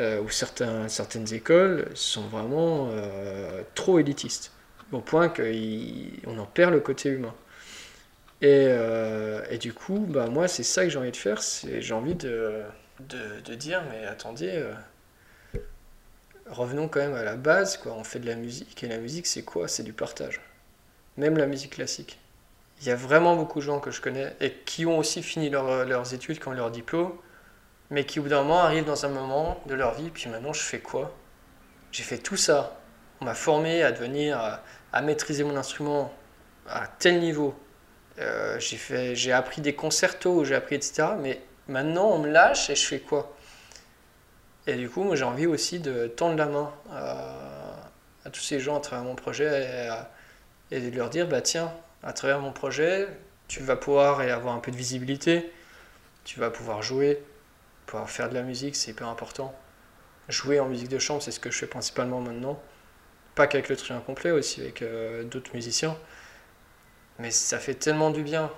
euh, ou certaines écoles sont vraiment euh, trop élitistes au point qu'on en perd le côté humain. Et, du coup, bah, moi, c'est ça que j'ai envie de faire, j'ai envie de, dire, mais attendez, revenons quand même à la base. On fait de la musique, et la musique, c'est quoi? C'est du partage. Même la musique classique. Il y a vraiment beaucoup de gens que je connais et qui ont aussi fini leur- leurs études, qui ont leur diplôme, mais qui au bout d'un moment arrivent dans un moment de leur vie, puis maintenant je fais quoi? J'ai fait tout ça. On m'a formé à devenir, à, maîtriser mon instrument à tel niveau. Euh, j'ai appris des concertos, j'ai appris etc. Mais maintenant on me lâche et je fais quoi? Et du coup, moi j'ai envie aussi de tendre la main à, tous ces gens à travers mon projet et, et de leur dire bah tiens, à travers mon projet, tu vas pouvoir avoir un peu de visibilité, tu vas pouvoir jouer, pouvoir faire de la musique, c'est hyper important. Jouer en musique de chambre, c'est ce que je fais principalement maintenant. Pas qu'avec le trio incomplet, aussi avec euh, d'autres musiciens. Mais ça fait tellement du bien.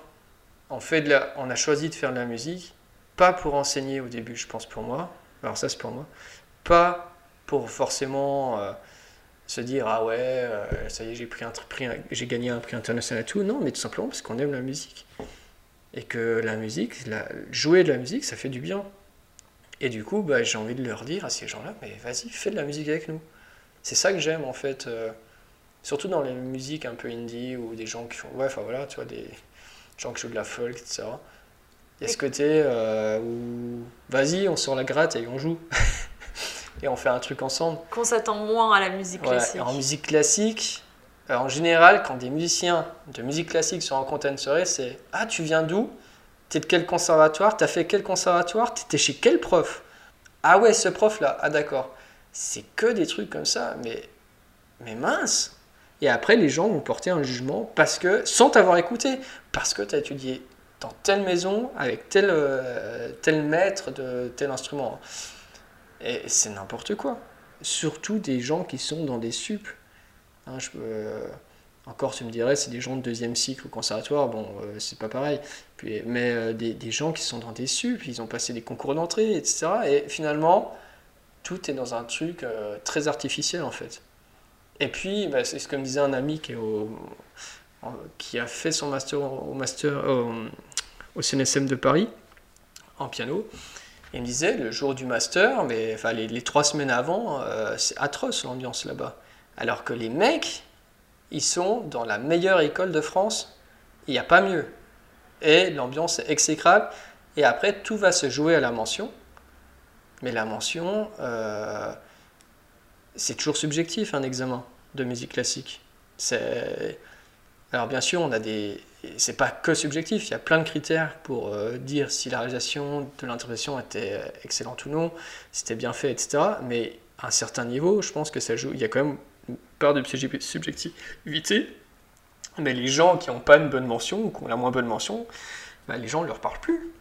On, fait de la, on a choisi de faire de la musique, pas pour enseigner au début, je pense pour moi. Alors ça, c'est pour moi. Pas pour forcément euh, se dire ah ouais, euh, ça y est, j'ai pris un prix, j'ai gagné un prix international et tout. Non, mais tout simplement parce qu'on aime la musique et que la musique, la- jouer de la musique, ça fait du bien. Et du coup, bah, j'ai envie de leur dire à ces gens-là, mais vas-y, fais de la musique avec nous. C'est ça que j'aime en fait, euh, surtout dans les musiques un peu indie ou des gens qui font, ouais, enfin voilà, tu vois, des gens qui jouent de la folk, etc. Il y a ce côté euh, où, vas-y, on sort la gratte et on joue. et on fait un truc ensemble. Qu'on s'attend moins à la musique Voilà. classique. Et en musique classique, euh, en général, quand des musiciens de musique classique se rencontrent à une soirée, c'est Ah, tu viens d'où? T'es de quel conservatoire? T'as fait quel conservatoire? T'étais chez quel prof? Ah ouais, ce prof-là. Ah d'accord. C'est que des trucs comme ça, mais, mais mince Et après, les gens vont porter un jugement parce que, sans t'avoir écouté, parce que t'as étudié dans telle maison, avec tel, euh, tel maître de tel instrument. Et c'est n'importe quoi surtout des gens qui sont dans des sup. Hein, euh, encore, tu me dirais, c'est des gens de deuxième cycle au conservatoire, bon, euh, c'est pas pareil. Mais euh, des, gens qui sont dans des sup, ils ont passé des concours d'entrée, etc. Et finalement, tout est dans un truc très artificiel, en fait. Et puis, bah, c'est ce que me disait un ami qui, a fait son master au CNSM de Paris, en piano. Il me disait, le jour du master, mais enfin, les, trois semaines avant, euh, c'est atroce l'ambiance là-bas. Alors que les mecs, ils sont dans la meilleure école de France, il n'y a pas mieux. Et l'ambiance est exécrable. Et après, tout va se jouer à la mention. Mais la mention, euh, c'est toujours subjectif un examen de musique classique. C'est alors bien sûr, on a des c'est pas que subjectif, il y a plein de critères pour euh, dire si la réalisation de l'interprétation était euh, excellente ou non, si c'était bien fait, etc. Mais à un certain niveau, je pense que ça joue. Il y a quand même une part de subje- subjectivité. Mais les gens qui n'ont pas une bonne mention ou qui ont la moins bonne mention, bah, les gens ne leur parlent plus.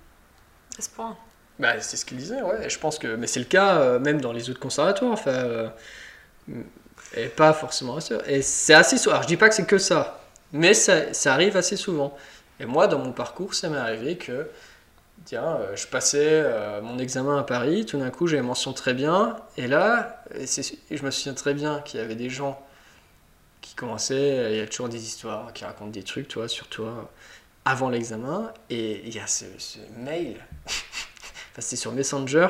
À ce point. Bah, c'est ce qu'il disait, ouais. Et je pense que, mais c'est le cas euh, même dans les autres conservatoires, enfin, euh, et pas forcément ça. Et c'est assez. Alors je dis pas que c'est que ça, mais ça, arrive assez souvent. Et moi, dans mon parcours, ça m'est arrivé que, tiens, euh, je passais euh, mon examen à Paris, tout d'un coup, j'avais mention très bien, et là, je me souviens très bien qu'il y avait des gens qui commençaient, il y a toujours des histoires qui racontent des trucs, tu vois, sur toi, avant l'examen, et il y a ce, ce mail enfin, c'était sur Messenger,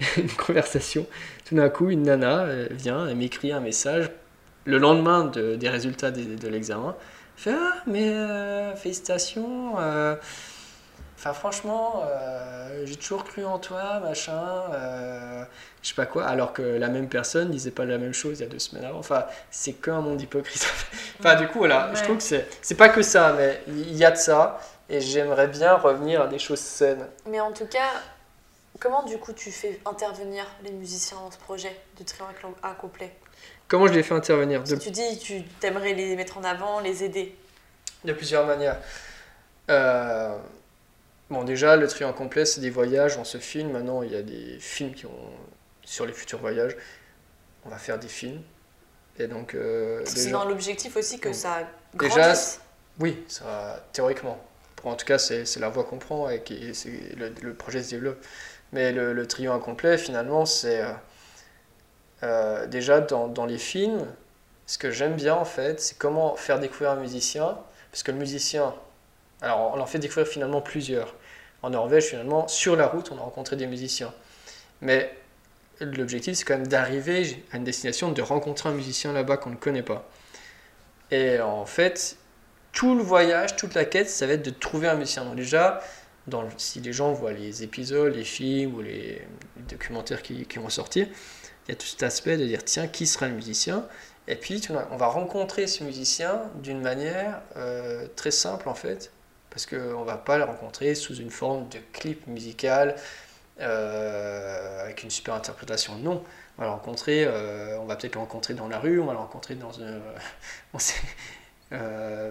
une conversation. Tout d'un coup, une nana euh, vient et m'écrit un message le lendemain de- des résultats de, de l'examen. Elle Fait Ah, mais euh, félicitations. euh, Enfin, franchement, euh, j'ai toujours cru en toi, machin. euh, je sais pas quoi. Alors que la même personne disait pas la même chose il y a deux semaines avant. Enfin, c'est qu'un monde hypocrite. enfin, du coup, voilà. Je trouve que c'est c'est pas que ça, mais il y a de ça. Et j'aimerais bien revenir à des choses saines. Mais en tout cas, comment du coup tu fais intervenir les musiciens dans ce projet de trio à complet Comment je les fais intervenir de, tu dis tu t'aimerais les mettre en avant, les aider. de plusieurs manières. Euh, bon, déjà, le en complet, c'est des voyages, on se filme. Maintenant, il y a des films qui ont sur les futurs voyages. On va faire des films. Et donc, euh, c'est déjà- dans l'objectif aussi que ça Déjà, grandisse. oui, ça théoriquement. Pour, en tout cas, c'est la voie qu'on prend et qui, le, le projet se développe. Mais le, le trio incomplet, finalement, c'est euh, euh, déjà dans, les films, ce que j'aime bien en fait, c'est comment faire découvrir un musicien. Parce que le musicien, alors on en fait découvrir finalement plusieurs. En Norvège, finalement, sur la route, on a rencontré des musiciens. Mais l'objectif, c'est quand même d'arriver à une destination, de rencontrer un musicien là-bas qu'on ne connaît pas. Et en fait, tout le voyage, toute la quête, ça va être de trouver un musicien. Donc déjà, si les gens voient les épisodes, les films ou les documentaires qui, qui vont sortir, il y a tout cet aspect de dire, tiens, qui sera le musicien? Et puis, on va rencontrer ce musicien d'une manière euh, très simple, en fait, parce qu'on ne va pas le rencontrer sous une forme de clip musical euh, avec une super interprétation. Non, on va le rencontrer, euh, on va peut-être le rencontrer dans la rue, on va le rencontrer dans une... on sait,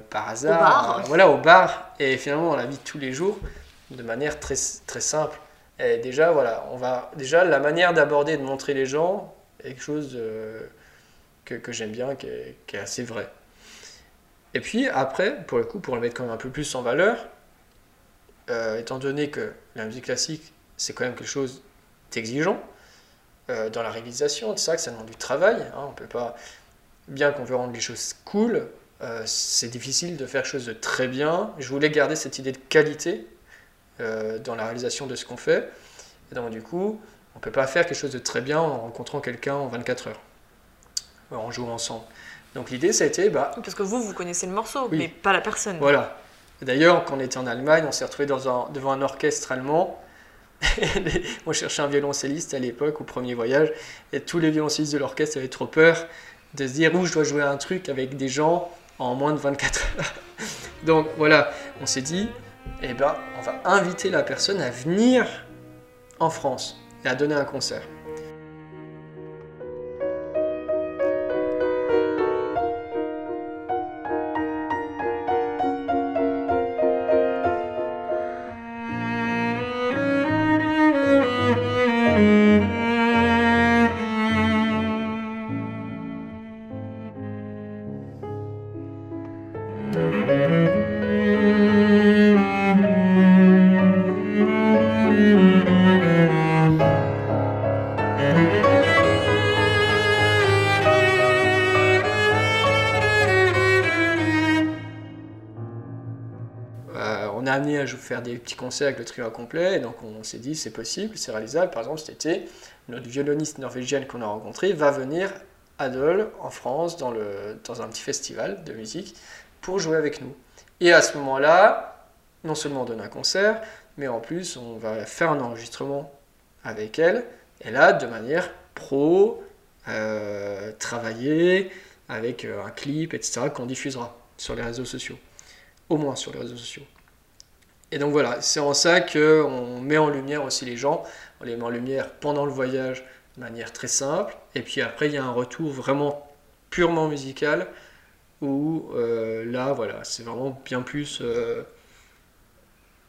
par hasard, bar. euh, voilà, au bar, et finalement dans la de tous les jours, de manière très, très simple. Déjà, voilà, on va, déjà, la manière d'aborder et de montrer les gens est quelque chose euh, que, j'aime bien, qui est, assez vrai. Et puis après, pour le coup, pour le mettre quand même un peu plus en valeur, euh, étant donné que la musique classique, c'est quand même quelque chose d'exigeant euh, dans la réalisation, c'est ça que ça demande du travail. hein, on peut pas, bien qu'on veut rendre les choses cool, c'est difficile de faire quelque chose de très bien. Je voulais garder cette idée de qualité euh, dans la réalisation de ce qu'on fait. Et donc du coup, on peut pas faire quelque chose de très bien en rencontrant quelqu'un en 24 heures, en jouant ensemble. Donc l'idée, ça a été, bah, Parce que vous, vous connaissez le morceau, Oui. mais pas la personne. voilà. D'ailleurs, quand on était en Allemagne, on s'est retrouvé devant un orchestre allemand. on cherchait un violoncelliste à l'époque, au premier voyage, et tous les violoncellistes de l'orchestre avaient trop peur de se dire où je dois jouer un truc avec des gens en moins de 24 heures. Donc voilà, on s'est dit, eh ben, on va inviter la personne à venir en France et à donner un concert. Des petits concerts avec le trio incomplet, et donc on s'est dit c'est possible, c'est réalisable. Par exemple, cet été, notre violoniste norvégienne qu'on a rencontré va venir à Dole, en France, dans, le, dans un petit festival de musique, pour jouer avec nous. Et à ce moment-là, non seulement on donne un concert, mais en plus on va faire un enregistrement avec elle, et là de manière pro, euh, travaillée, avec euh, un clip, etc., qu'on diffusera sur les réseaux sociaux au moins sur les réseaux sociaux. Et donc voilà, c'est en ça qu'on met en lumière aussi les gens, on les met en lumière pendant le voyage de manière très simple, et puis après il y a un retour vraiment purement musical, où euh, là voilà, c'est vraiment bien plus euh,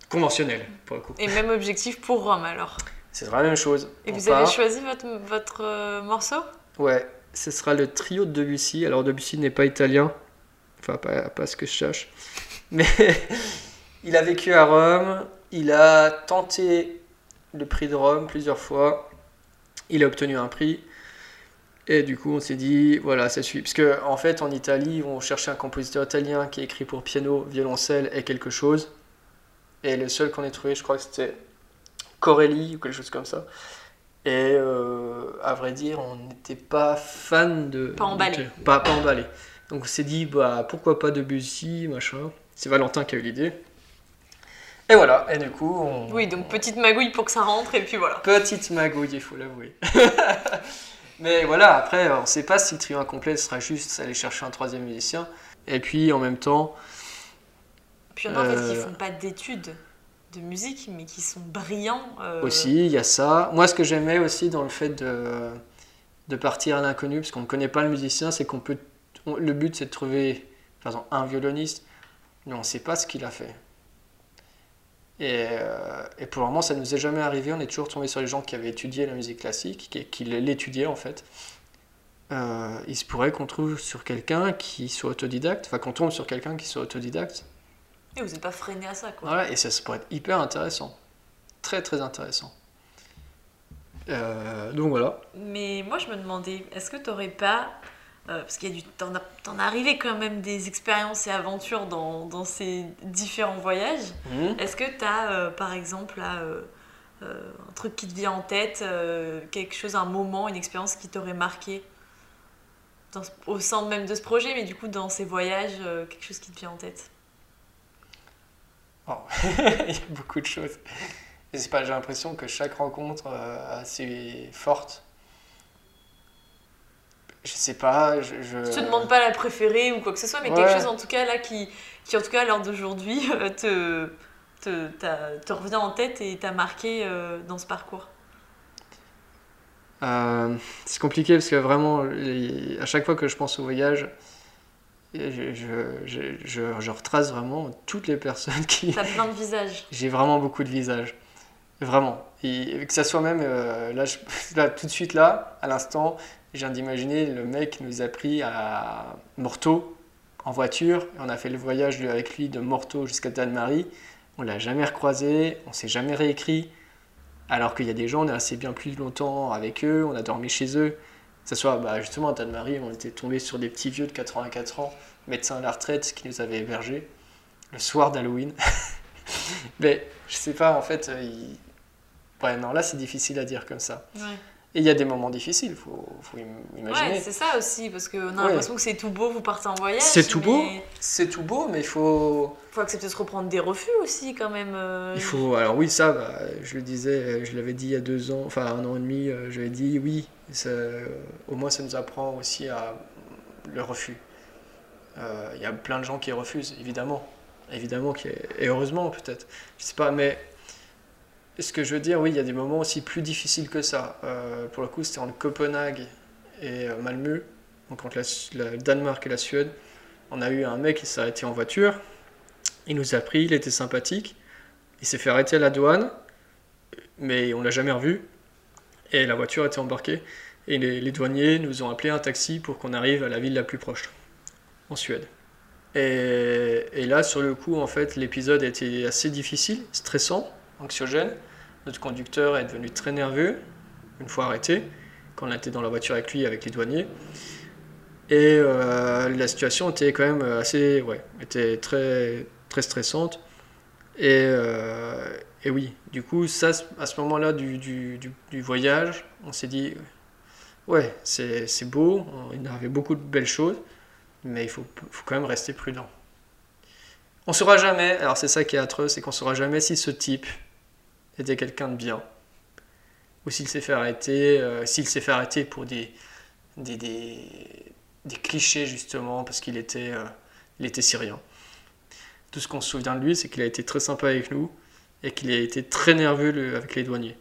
conventionnel pour le coup. Et même objectif pour Rome alors. C'est vraiment la même chose. Et On vous avez choisi votre, votre euh, morceau? Ouais, ce sera le trio de Debussy. Alors Debussy n'est pas italien, enfin pas, pas ce que je cherche, mais il a vécu à Rome, il a tenté le prix de Rome plusieurs fois, il a obtenu un prix, et du coup on s'est dit, voilà, ça suffit. Parce que en fait en Italie, vont chercher un compositeur italien qui écrit pour piano, violoncelle et quelque chose, et le seul qu'on ait trouvé, je crois que c'était Corelli ou quelque chose comme ça. Et euh, à vrai dire, on n'était pas fan de. Pas emballé. de- pas, pas emballé. Donc on s'est dit, bah pourquoi pas Debussy, machin. C'est Valentin qui a eu l'idée. Et voilà, et du coup, on. Oui, donc petite magouille pour que ça rentre, et puis voilà. Petite magouille, il faut l'avouer. Mais voilà, après, on ne sait pas si le trio incomplet sera juste aller chercher un troisième musicien. Et puis en même temps, Puis il y en a en fait qui Euh. font pas d'études de musique, mais qui sont brillants. euh, Aussi, il y a ça. Moi, ce que j'aimais aussi dans le fait de, de partir à l'inconnu, parce qu'on ne connaît pas le musicien, c'est qu'on peut. le but, c'est de trouver, par exemple, un violoniste, mais on ne sait pas ce qu'il a fait. Et, euh, et pour le moment, ça ne nous est jamais arrivé. On est toujours tombé sur les gens qui avaient étudié la musique classique, qui, qui l'étudiaient en fait. Euh, il se pourrait qu'on trouve sur quelqu'un qui soit autodidacte, enfin qu'on tombe sur quelqu'un qui soit autodidacte. Et vous n'êtes pas freiné à ça, quoi. Voilà, et ça, ça pourrait être hyper intéressant. Très très intéressant. Euh, donc voilà. Mais moi, je me demandais, est-ce que t'aurais pas euh, parce qu'il y a du, t'en, as, arrivé quand même des expériences et aventures dans, dans ces différents voyages. Mhm. Est-ce que tu as, par exemple, là, euh, euh, un truc qui te vient en tête, euh, quelque chose, un moment, une expérience qui t'aurait marqué dans au sein même de ce projet, mais du coup dans ces voyages, euh, quelque chose qui te vient en tête? Oh. Il y a beaucoup de choses. Pas, j'ai l'impression que chaque rencontre euh, assez forte. Je sais pas, je. je... Je te demande pas la préférée ou quoi que ce soit, mais Ouais. quelque chose en tout cas là qui, qui en tout cas à l'heure d'aujourd'hui euh, te, te, te revient en tête et t'a marqué euh, dans ce parcours? Euh, c'est compliqué parce que vraiment, les- à chaque fois que je pense au voyage, je, je, je, je- je retrace vraiment toutes les personnes qui. T'as plein de visages. J'ai vraiment beaucoup de visages. Vraiment. Et que ça soit même, euh, là, je- là, tout de suite là, à l'instant, je viens d'imaginer le mec nous a pris à Morteau en voiture. On a fait le voyage avec lui de Morteau jusqu'à Danemarie. On l'a jamais recroisé, on s'est jamais réécrit. Alors qu'il y a des gens, on est resté bien plus longtemps avec eux, on a dormi chez eux. Que ce soit bah, justement à Danemarie, on était tombé sur des petits vieux de 84 ans, médecins à la retraite, qui nous avaient hébergés le soir d'Halloween. Mais je sais pas, en fait, euh, il- ouais, non, là c'est difficile à dire comme ça. Et il y a des moments difficiles, faut, faut im- imaginer. Ouais, c'est ça aussi, parce qu'on a Ouais. l'impression que c'est tout beau, vous partez en voyage. C'est tout beau. mais c'est tout beau, mais il faut, Faut accepter de se reprendre des refus aussi quand même. euh, il faut. Alors oui, ça, bah, je le disais, euh, je l'avais dit il y a deux ans, enfin un an et demi, euh, je l'ai dit, oui, ça, au moins ça nous apprend aussi à le refus. Euh, Il y a plein de gens qui refusent, évidemment, évidemment, qui et heureusement peut-être, je sais pas, mais ce que je veux dire, oui, il y a des moments aussi plus difficiles que ça. Euh, pour le coup, c'était entre Copenhague et euh, Malmö, donc entre la Danemark et la Suède. On a eu un mec qui s'est arrêté en voiture, il nous a pris, il était sympathique, il s'est fait arrêter à la douane, mais on l'a jamais revu, et la voiture était embarquée, et les, les douaniers nous ont appelé un taxi pour qu'on arrive à la ville la plus proche, en Suède. Et, et là, sur le coup, en fait, l'épisode a été assez difficile, stressant, anxiogène. Notre conducteur est devenu très nerveux, une fois arrêté, quand on était dans la voiture avec lui, avec les douaniers. Et euh, la situation était quand même assez, ouais, était très, très stressante. Et, euh, et oui, du coup, ça, à ce moment-là du, du, voyage, on s'est dit, ouais, c'est beau, il y avait beaucoup de belles choses, mais il faut, faut quand même rester prudent. On saura jamais, alors c'est ça qui est atroce, c'est qu'on saura jamais si ce type était quelqu'un de bien, ou s'il s'est fait arrêter, euh, s'il s'est fait arrêter pour des, des, des, des clichés justement, parce qu'il était, euh, il était syrien. Tout ce qu'on se souvient de lui, c'est qu'il a été très sympa avec nous et qu'il a été très nerveux avec les douaniers.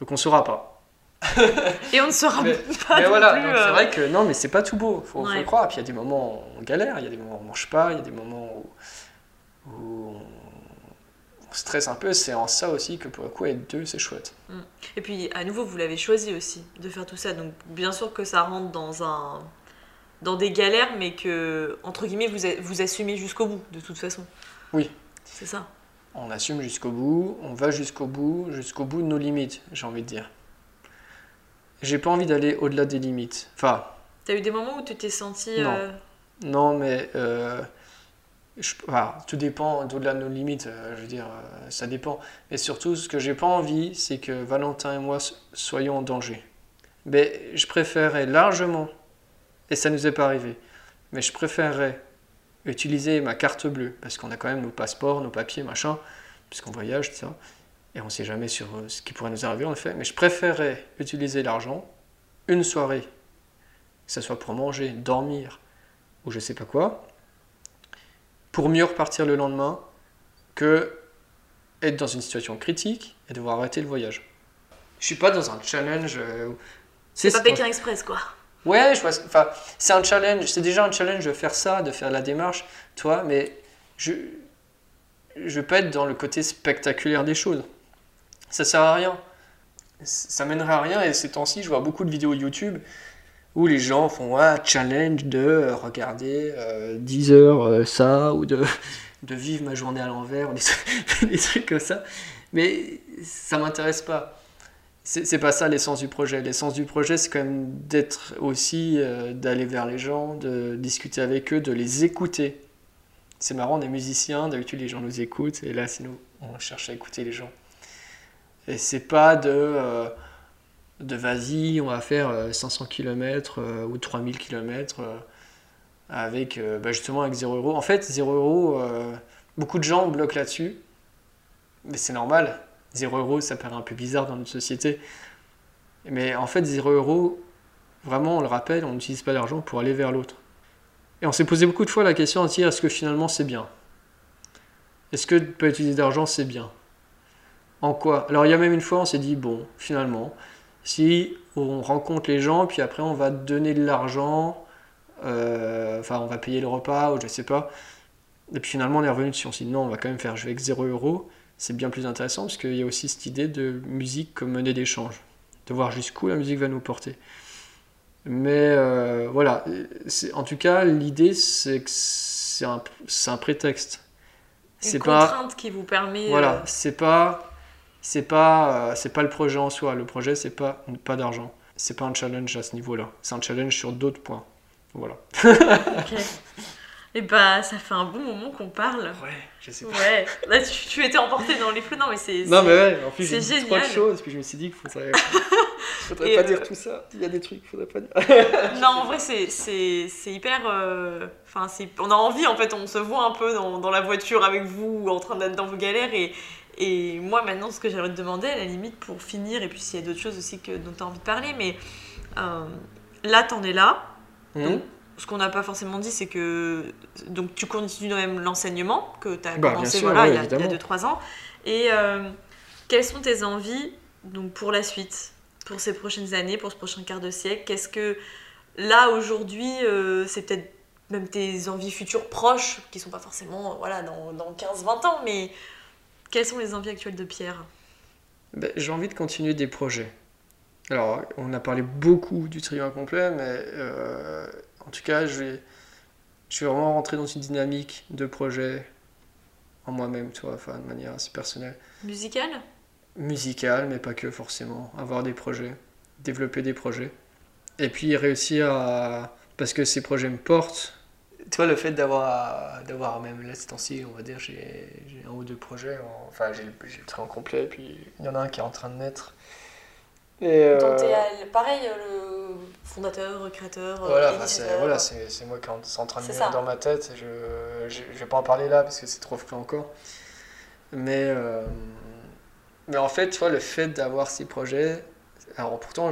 Donc on saura pas. Et on ne saura Mais- pas mais non voilà, plus, donc euh, c'est vrai que non, mais c'est pas tout beau, faut, faut le croire. Puis il y a des moments où on galère, il y a des moments où on mange pas, il y a des moments où, où on stresse un peu. C'est en ça aussi que pour le coup, être deux, c'est chouette. Et puis, à nouveau, vous l'avez choisi aussi de faire tout ça. Donc, bien sûr que ça rentre dans un dans des galères, mais que, entre guillemets, vous, vous assumez jusqu'au bout, de toute façon. Oui. C'est ça. On assume jusqu'au bout, on va jusqu'au bout, jusqu'au bout de nos limites, j'ai envie de dire. J'ai pas envie d'aller au-delà des limites. Enfin, T'as eu des moments où tu t'es senti. Non. euh, Non, mais euh, tout dépend d'au-delà de nos limites. euh, je veux dire, euh, ça dépend. Mais surtout, ce que j'ai pas envie, c'est que Valentin et moi so- soyons en danger. Mais je préférerais largement, et ça nous est pas arrivé, mais je préférerais utiliser ma carte bleue, parce qu'on a quand même nos passeports, nos papiers, machin, puisqu'on voyage, ça, et on sait jamais sur euh, ce qui pourrait nous arriver, en effet. Mais je préférerais utiliser l'argent une soirée, que ce soit pour manger, dormir, ou je sais pas quoi, pour mieux repartir le lendemain que être dans une situation critique et devoir arrêter le voyage. Je suis pas dans un challenge. euh, C'est pas Pékin Express, quoi. Ouais, je vois. Enfin, c'est un challenge. C'est déjà un challenge de faire ça, de faire la démarche, toi. Mais je, je veux pas être dans le côté spectaculaire des choses. Ça sert à rien. Ça mènerait à rien. Et ces temps-ci, je vois beaucoup de vidéos YouTube où les gens font un challenge de regarder euh, 10 heures euh, ça ou de, de vivre ma journée à l'envers, des, des trucs comme ça. Mais ça m'intéresse pas. c'est pas ça l'essence du projet. L'essence du projet, c'est quand même d'être aussi, euh, d'aller vers les gens, de discuter avec eux, de les écouter. C'est marrant, on est musiciens, d'habitude les gens nous écoutent, et là, c'est nous, on cherche à écouter les gens. Et c'est pas de, euh, de vas-y, on va faire euh, 500 km ou 3000 km avec euh, bah, justement avec 0 euros. En fait, 0 euros, euh, beaucoup de gens bloquent là-dessus, mais c'est normal. 0 euros, ça paraît un peu bizarre dans notre société. Mais en fait, 0 euros, vraiment, on le rappelle, on n'utilise pas l'argent pour aller vers l'autre. Et on s'est posé beaucoup de fois la question est-ce que finalement c'est bien? Est-ce que de pas utiliser d'argent c'est bien? En quoi? Alors il y a même une fois, on s'est dit bon, finalement, si on rencontre les gens, puis après on va donner de l'argent, euh, enfin on va payer le repas ou je sais pas, et puis finalement on est revenu dessus, on s'est dit non, on va quand même faire jouer avec 0 euros, c'est bien plus intéressant parce qu'il y a aussi cette idée de musique comme monnaie d'échange, de voir jusqu'où la musique va nous porter. Mais euh, voilà, en tout cas, l'idée c'est que c'est un, un prétexte. Une C'est pas, contrainte qui vous permet. voilà, euh, c'est pas, c'est pas, euh, c'est pas le projet en soi. Le projet c'est pas, pas d'argent. C'est pas un challenge à ce niveau-là. C'est un challenge sur d'autres points. Voilà. ok. Et bah, ça fait un bon moment qu'on parle. Ouais, je sais Ouais, là tu, tu étais emporté dans les flots. Non, mais c'est. Non mais ouais, en plus c'est j'ai dit génial. choses, puis je me suis dit qu'il faudrait, faudrait Et, pas euh, dire tout ça. Il y a des trucs qu'il faudrait pas dire. Non, en vrai, c'est, c'est, c'est hyper. euh, Enfin, c'est, on a envie, en fait, on se voit un peu dans, dans la voiture avec vous, en train d'être dans vos galères. Et, et moi, maintenant, ce que j'aimerais te demander, à la limite, pour finir, et puis s'il y a d'autres choses aussi que, dont tu as envie de parler, mais euh, là, t'en es là. Mhm. Ce qu'on n'a pas forcément dit, c'est que donc tu continues quand même l'enseignement que tu as Bah, commencé sûr, voilà, ouais, il y a- il y a évidemment. 2-3 ans. Et euh, quelles sont tes envies donc, pour la suite, pour ces prochaines années, pour ce prochain quart de siècle? Qu'est-ce que là, aujourd'hui, euh, c'est peut-être même tes envies futures proches, qui sont pas forcément voilà, dans, dans 15-20 ans, mais quelles sont les envies actuelles de Pierre? Ben, j'ai envie de continuer des projets. Alors, on a parlé beaucoup du trio incomplet, mais euh, en tout cas, je vais, je vais vraiment rentrer dans une dynamique de projet en moi-même, tu vois, enfin, de manière assez personnelle. Musical? Musicale, mais pas que forcément. Avoir des projets, développer des projets. Et puis réussir à. Parce que ces projets me portent. Tu vois, le fait d'avoir, d'avoir même là, ce temps-ci, on va dire, j'ai, j'ai un ou deux projets. en- Enfin, j'ai, j'ai le trio incomplet, puis il y en a un qui est en train de naître. Et, euh, pareil, le fondateur, créateur, euh, Voilà, enfin, c'est, voilà c'est, c'est moi qui en- c'est en train de ça. dans ma tête. Je, je, je vais pas en parler là parce que c'est trop frais encore. Mais, euh, mais en fait, tu vois, le fait d'avoir ces projets, alors pourtant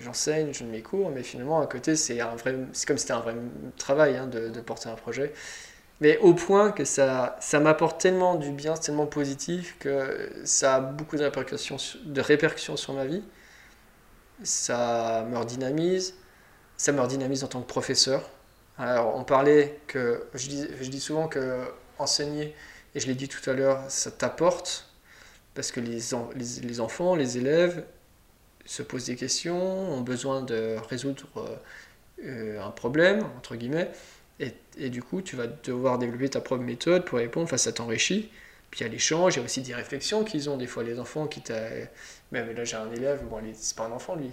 j'enseigne, je donne mes cours, mais finalement à côté c'est, comme si c'était un vrai travail hein, de, porter un projet. Mais au point que ça, ça m'apporte tellement du bien, tellement positif que ça a beaucoup de répercussions, de répercussions sur ma vie. Ça me redynamise, ça me redynamise en tant que professeur. Alors, on parlait que, je dis, je dis souvent que enseigner, et je l'ai dit tout à l'heure, ça t'apporte, parce que les, les enfants, les élèves se posent des questions, ont besoin de résoudre euh, un problème, entre guillemets, et, du coup, tu vas devoir développer ta propre méthode pour répondre, enfin, ça t'enrichit. Puis il y a l'échange, il y a aussi des réflexions qu'ils ont, des fois les enfants qui t'a... Même là j'ai un élève, bon c'est pas un enfant lui,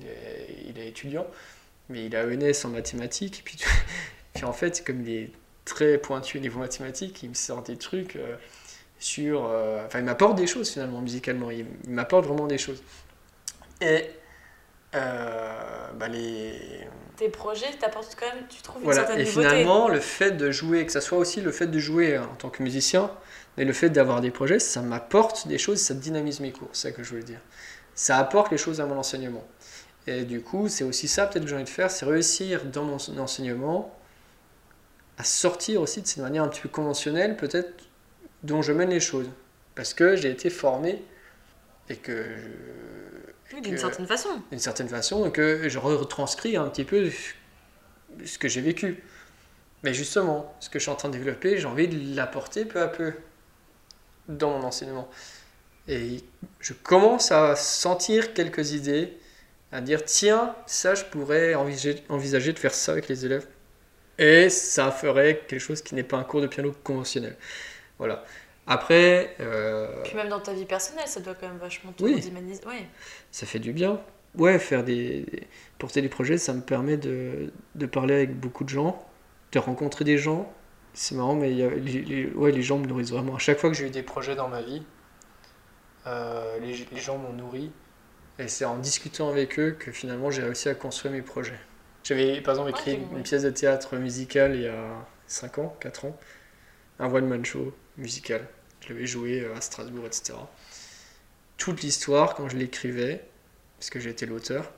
il est, étudiant, mais il a ENS en mathématiques, puis, puis en fait comme il est très pointu au niveau mathématiques, il me sort des trucs euh, sur... euh, Enfin il m'apporte des choses finalement musicalement, il m'apporte vraiment des choses. Et euh, bah, les... Tes projets t'apportent quand même, tu trouves une Voilà, certaine et nouveauté. finalement, le fait de jouer, que ça soit aussi le fait de jouer en tant que musicien, mais le fait d'avoir des projets, ça m'apporte des choses, ça dynamise mes cours, c'est ça que je voulais dire. Ça apporte les choses à mon enseignement. Et du coup, c'est aussi ça peut-être que j'ai envie de faire, c'est réussir dans mon enseignement à sortir aussi de cette manière un petit peu conventionnelle, peut-être, dont je mène les choses. Parce que j'ai été formé et que je- Oui, d'une que- certaine façon. d'une certaine façon et que je retranscris un petit peu ce que j'ai vécu. Mais justement, ce que je suis en train de développer, j'ai envie de l'apporter peu à peu dans mon enseignement. Et je commence à sentir quelques idées, à dire tiens, ça je pourrais envisager, envisager de faire ça avec les élèves. Et ça ferait quelque chose qui n'est pas un cours de piano conventionnel. Voilà. Après, euh, Puis même dans ta vie personnelle, ça doit quand même vachement te Oui. ça fait du bien. Ouais, faire des, porter des projets, ça me permet de, de parler avec beaucoup de gens, de rencontrer des gens. C'est marrant, mais il y a- les, les- ouais, les gens me nourrissent vraiment. À chaque fois que j'ai eu des projets dans ma vie, euh, les, les gens m'ont nourri. Et c'est en discutant avec eux que finalement j'ai réussi à construire mes projets. J'avais par exemple écrit une, pièce de théâtre musicale il y a 5 ans, 4 ans. Un one-man show musical. Je l'avais joué euh, à Strasbourg, etc. Toute l'histoire, quand je l'écrivais, parce que j'étais l'auteur,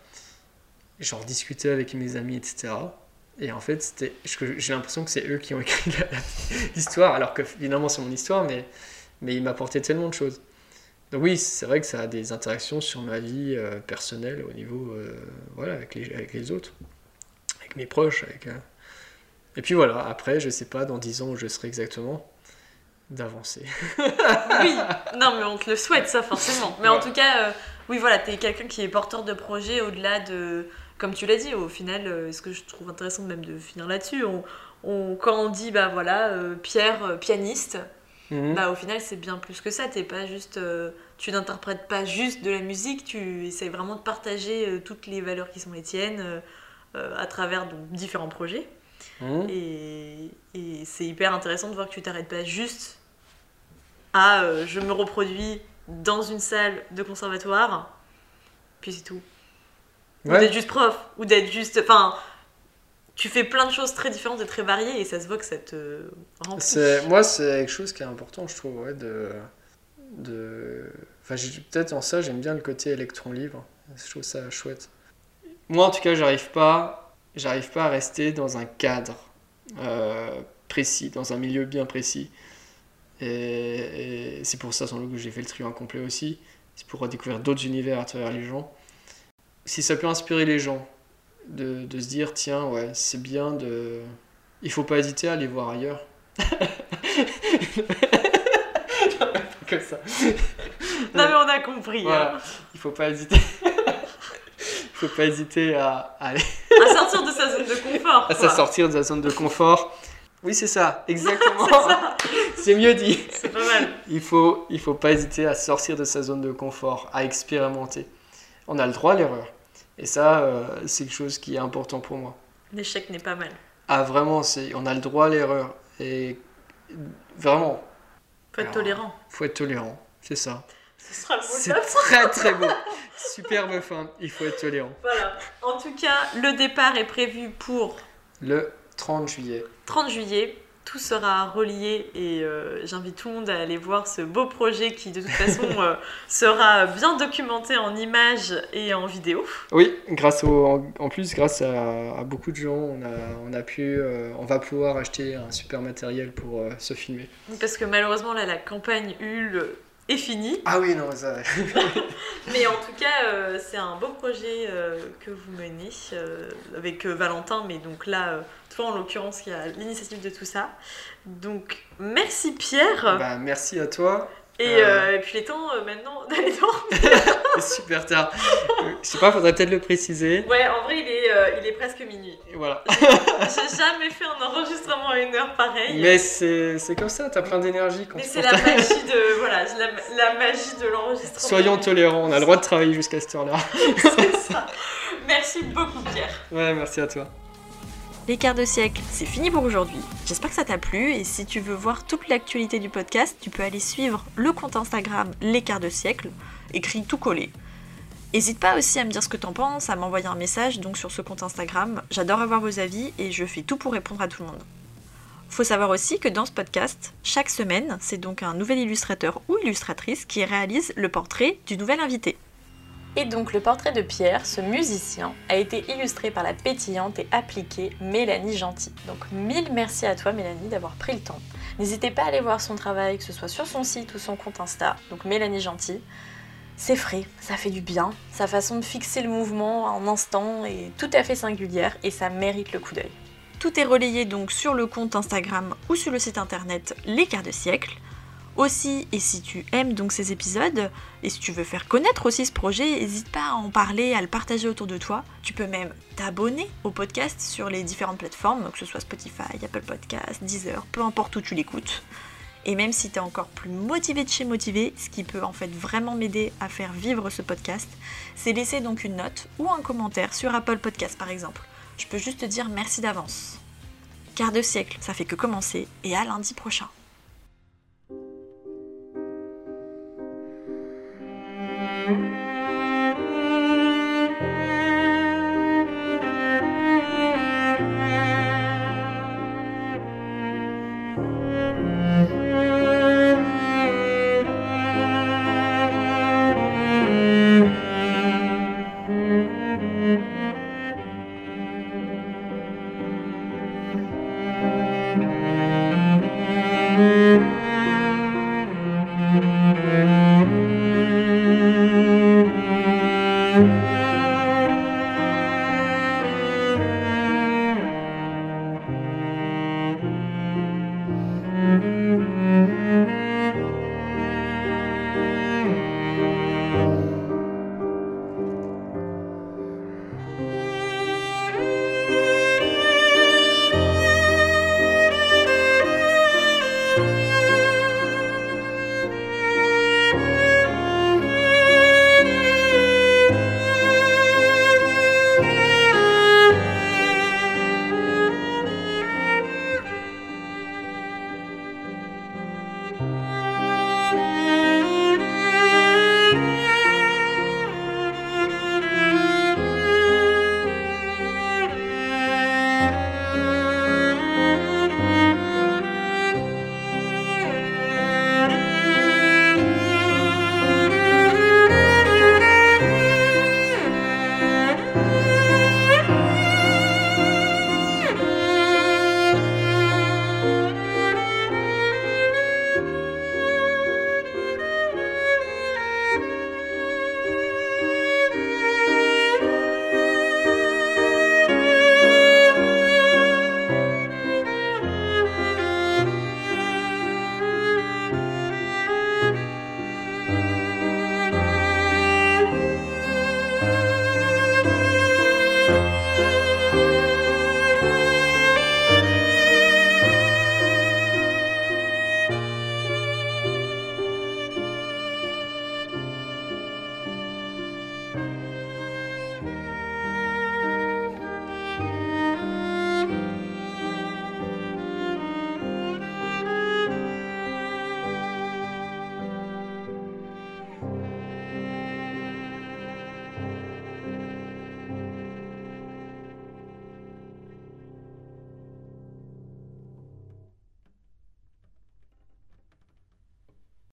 j'en discutais avec mes amis, etc. Et en fait, j'ai l'impression que c'est eux qui ont écrit l'histoire, alors que finalement c'est mon histoire, mais, mais il m'apportait tellement de choses. Donc oui, c'est vrai que ça a des interactions sur ma vie euh, personnelle au niveau, euh, voilà, avec les, autres, avec mes proches, avec... Et puis voilà, après, je sais pas dans 10 ans où je serai exactement, d'avancer. Oui, non, mais on te le souhaite, ça, forcément. Mais en tout cas, euh, oui, voilà, t'es quelqu'un qui est porteur de projet au-delà de. Comme tu l'as dit, au final, euh, ce que je trouve intéressant même de finir là-dessus, on, on- quand on dit, bah voilà, euh, Pierre, pianiste, Mhm. bah au final, c'est bien plus que ça. T'es pas juste. tu n'interprètes pas juste de la musique, tu essayes vraiment de partager toutes les valeurs qui sont les tiennes à travers donc, différents projets. Mhm. Et, et c'est hyper intéressant de voir que tu t'arrêtes pas juste à euh, je me reproduis dans une salle de conservatoire, puis c'est tout. Ou d'être juste prof, ou d'être juste. Enfin, tu fais plein de choses très différentes et très variées et ça se voit que ça te remplit. Moi, c'est quelque chose qui est important, je trouve, ouais, de... de... Enfin, peut-être en ça, j'aime bien le côté électron-libre. Je trouve ça chouette. Moi, en tout cas, j'arrive pas, j'arrive pas à rester dans un cadre euh, précis, dans un milieu bien précis. Et, et c'est pour ça, sans doute, que j'ai fait le trio incomplet aussi. C'est pour découvrir d'autres univers à travers les gens. Si ça peut inspirer les gens de, de se dire, tiens, ouais, c'est bien de... Il faut pas hésiter à aller voir ailleurs. Non, mais pas comme ça. Non, mais on a compris. hein. Voilà. Il faut pas hésiter. Il faut pas hésiter à, à aller À sortir de sa zone de confort. à sortir de la zone de confort. Oui, c'est ça, exactement. C'est mieux dit. C'est pas mal. Il faut, il faut pas hésiter à sortir de sa zone de confort, à expérimenter. On a le droit à l'erreur. Et ça, euh, c'est quelque chose qui est important pour moi. L'échec n'est pas mal. Ah, vraiment, c'est, on a le droit à l'erreur. Et vraiment, Faut être Alors, tolérant. faut être tolérant. C'est ça. Ce sera le mot C'est très très beau. Superbe fin. Il faut être tolérant. Voilà. En tout cas, le départ est prévu pour Le 30 juillet. 30 juillet. Tout sera relié et euh, j'invite tout le monde à aller voir ce beau projet qui de toute façon euh, sera bien documenté en images et en vidéo. Oui, grâce au, en, en plus, grâce à, à beaucoup de gens, on a, on a pu, euh, on va pouvoir acheter un super matériel pour se filmer. Parce que malheureusement là la campagne Hul est finie. Ah oui, non, ça. Mais en tout cas euh, c'est un beau projet euh, que vous menez euh, avec Valentin. Mais donc là, toi en l'occurrence qui a l'initiative de tout ça. Donc merci Pierre. bah, merci à toi. et, euh, euh, et puis il est temps euh, maintenant d'aller dormir. Super tard. Je sais pas, faudrait peut-être le préciser. Ouais, en vrai, il est, il est presque minuit. Et voilà. J'ai jamais fait un enregistrement à une heure pareille. Mais c'est comme ça, t'as plein d'énergie. quand Mais c'est la magie de voilà, la, la magie de l'enregistrement. Soyons tolérants, on a le droit de travailler jusqu'à cette heure-là. C'est ça. Merci beaucoup Pierre. Ouais, merci à toi. Les quarts de siècle, c'est fini pour aujourd'hui. J'espère que ça t'a plu et si tu veux voir toute l'actualité du podcast, tu peux aller suivre le compte Instagram Les quarts de siècle, écrit tout collé. N'hésite pas aussi à me dire ce que t'en penses, à m'envoyer un message donc sur ce compte Instagram. J'adore avoir vos avis et je fais tout pour répondre à tout le monde. Faut savoir aussi que dans ce podcast, chaque semaine, c'est donc un nouvel illustrateur ou illustratrice qui réalise le portrait du nouvel invité. Et donc le portrait de Pierre, ce musicien, a été illustré par la pétillante et appliquée Mélanie Gentil. Donc mille merci à toi Mélanie d'avoir pris le temps. N'hésitez pas à aller voir son travail, que ce soit sur son site ou son compte Insta, donc Mélanie Gentil. C'est frais, ça fait du bien, sa façon de fixer le mouvement en instant est tout à fait singulière et ça mérite le coup d'œil. Tout est relayé donc sur le compte Instagram ou sur le site internet Les Quarts de Siècle. Aussi, et si tu aimes donc ces épisodes, et si tu veux faire connaître aussi ce projet, n'hésite pas à en parler, à le partager autour de toi. Tu peux même t'abonner au podcast sur les différentes plateformes, que ce soit Spotify, Apple Podcast, Deezer, peu importe où tu l'écoutes. Et même si tu es encore plus motivé de chez motivé, ce qui peut en fait vraiment m'aider à faire vivre ce podcast, c'est laisser donc une note ou un commentaire sur Apple Podcast par exemple. Je peux juste te dire merci d'avance. Quart de siècle, ça fait que commencer et à lundi prochain.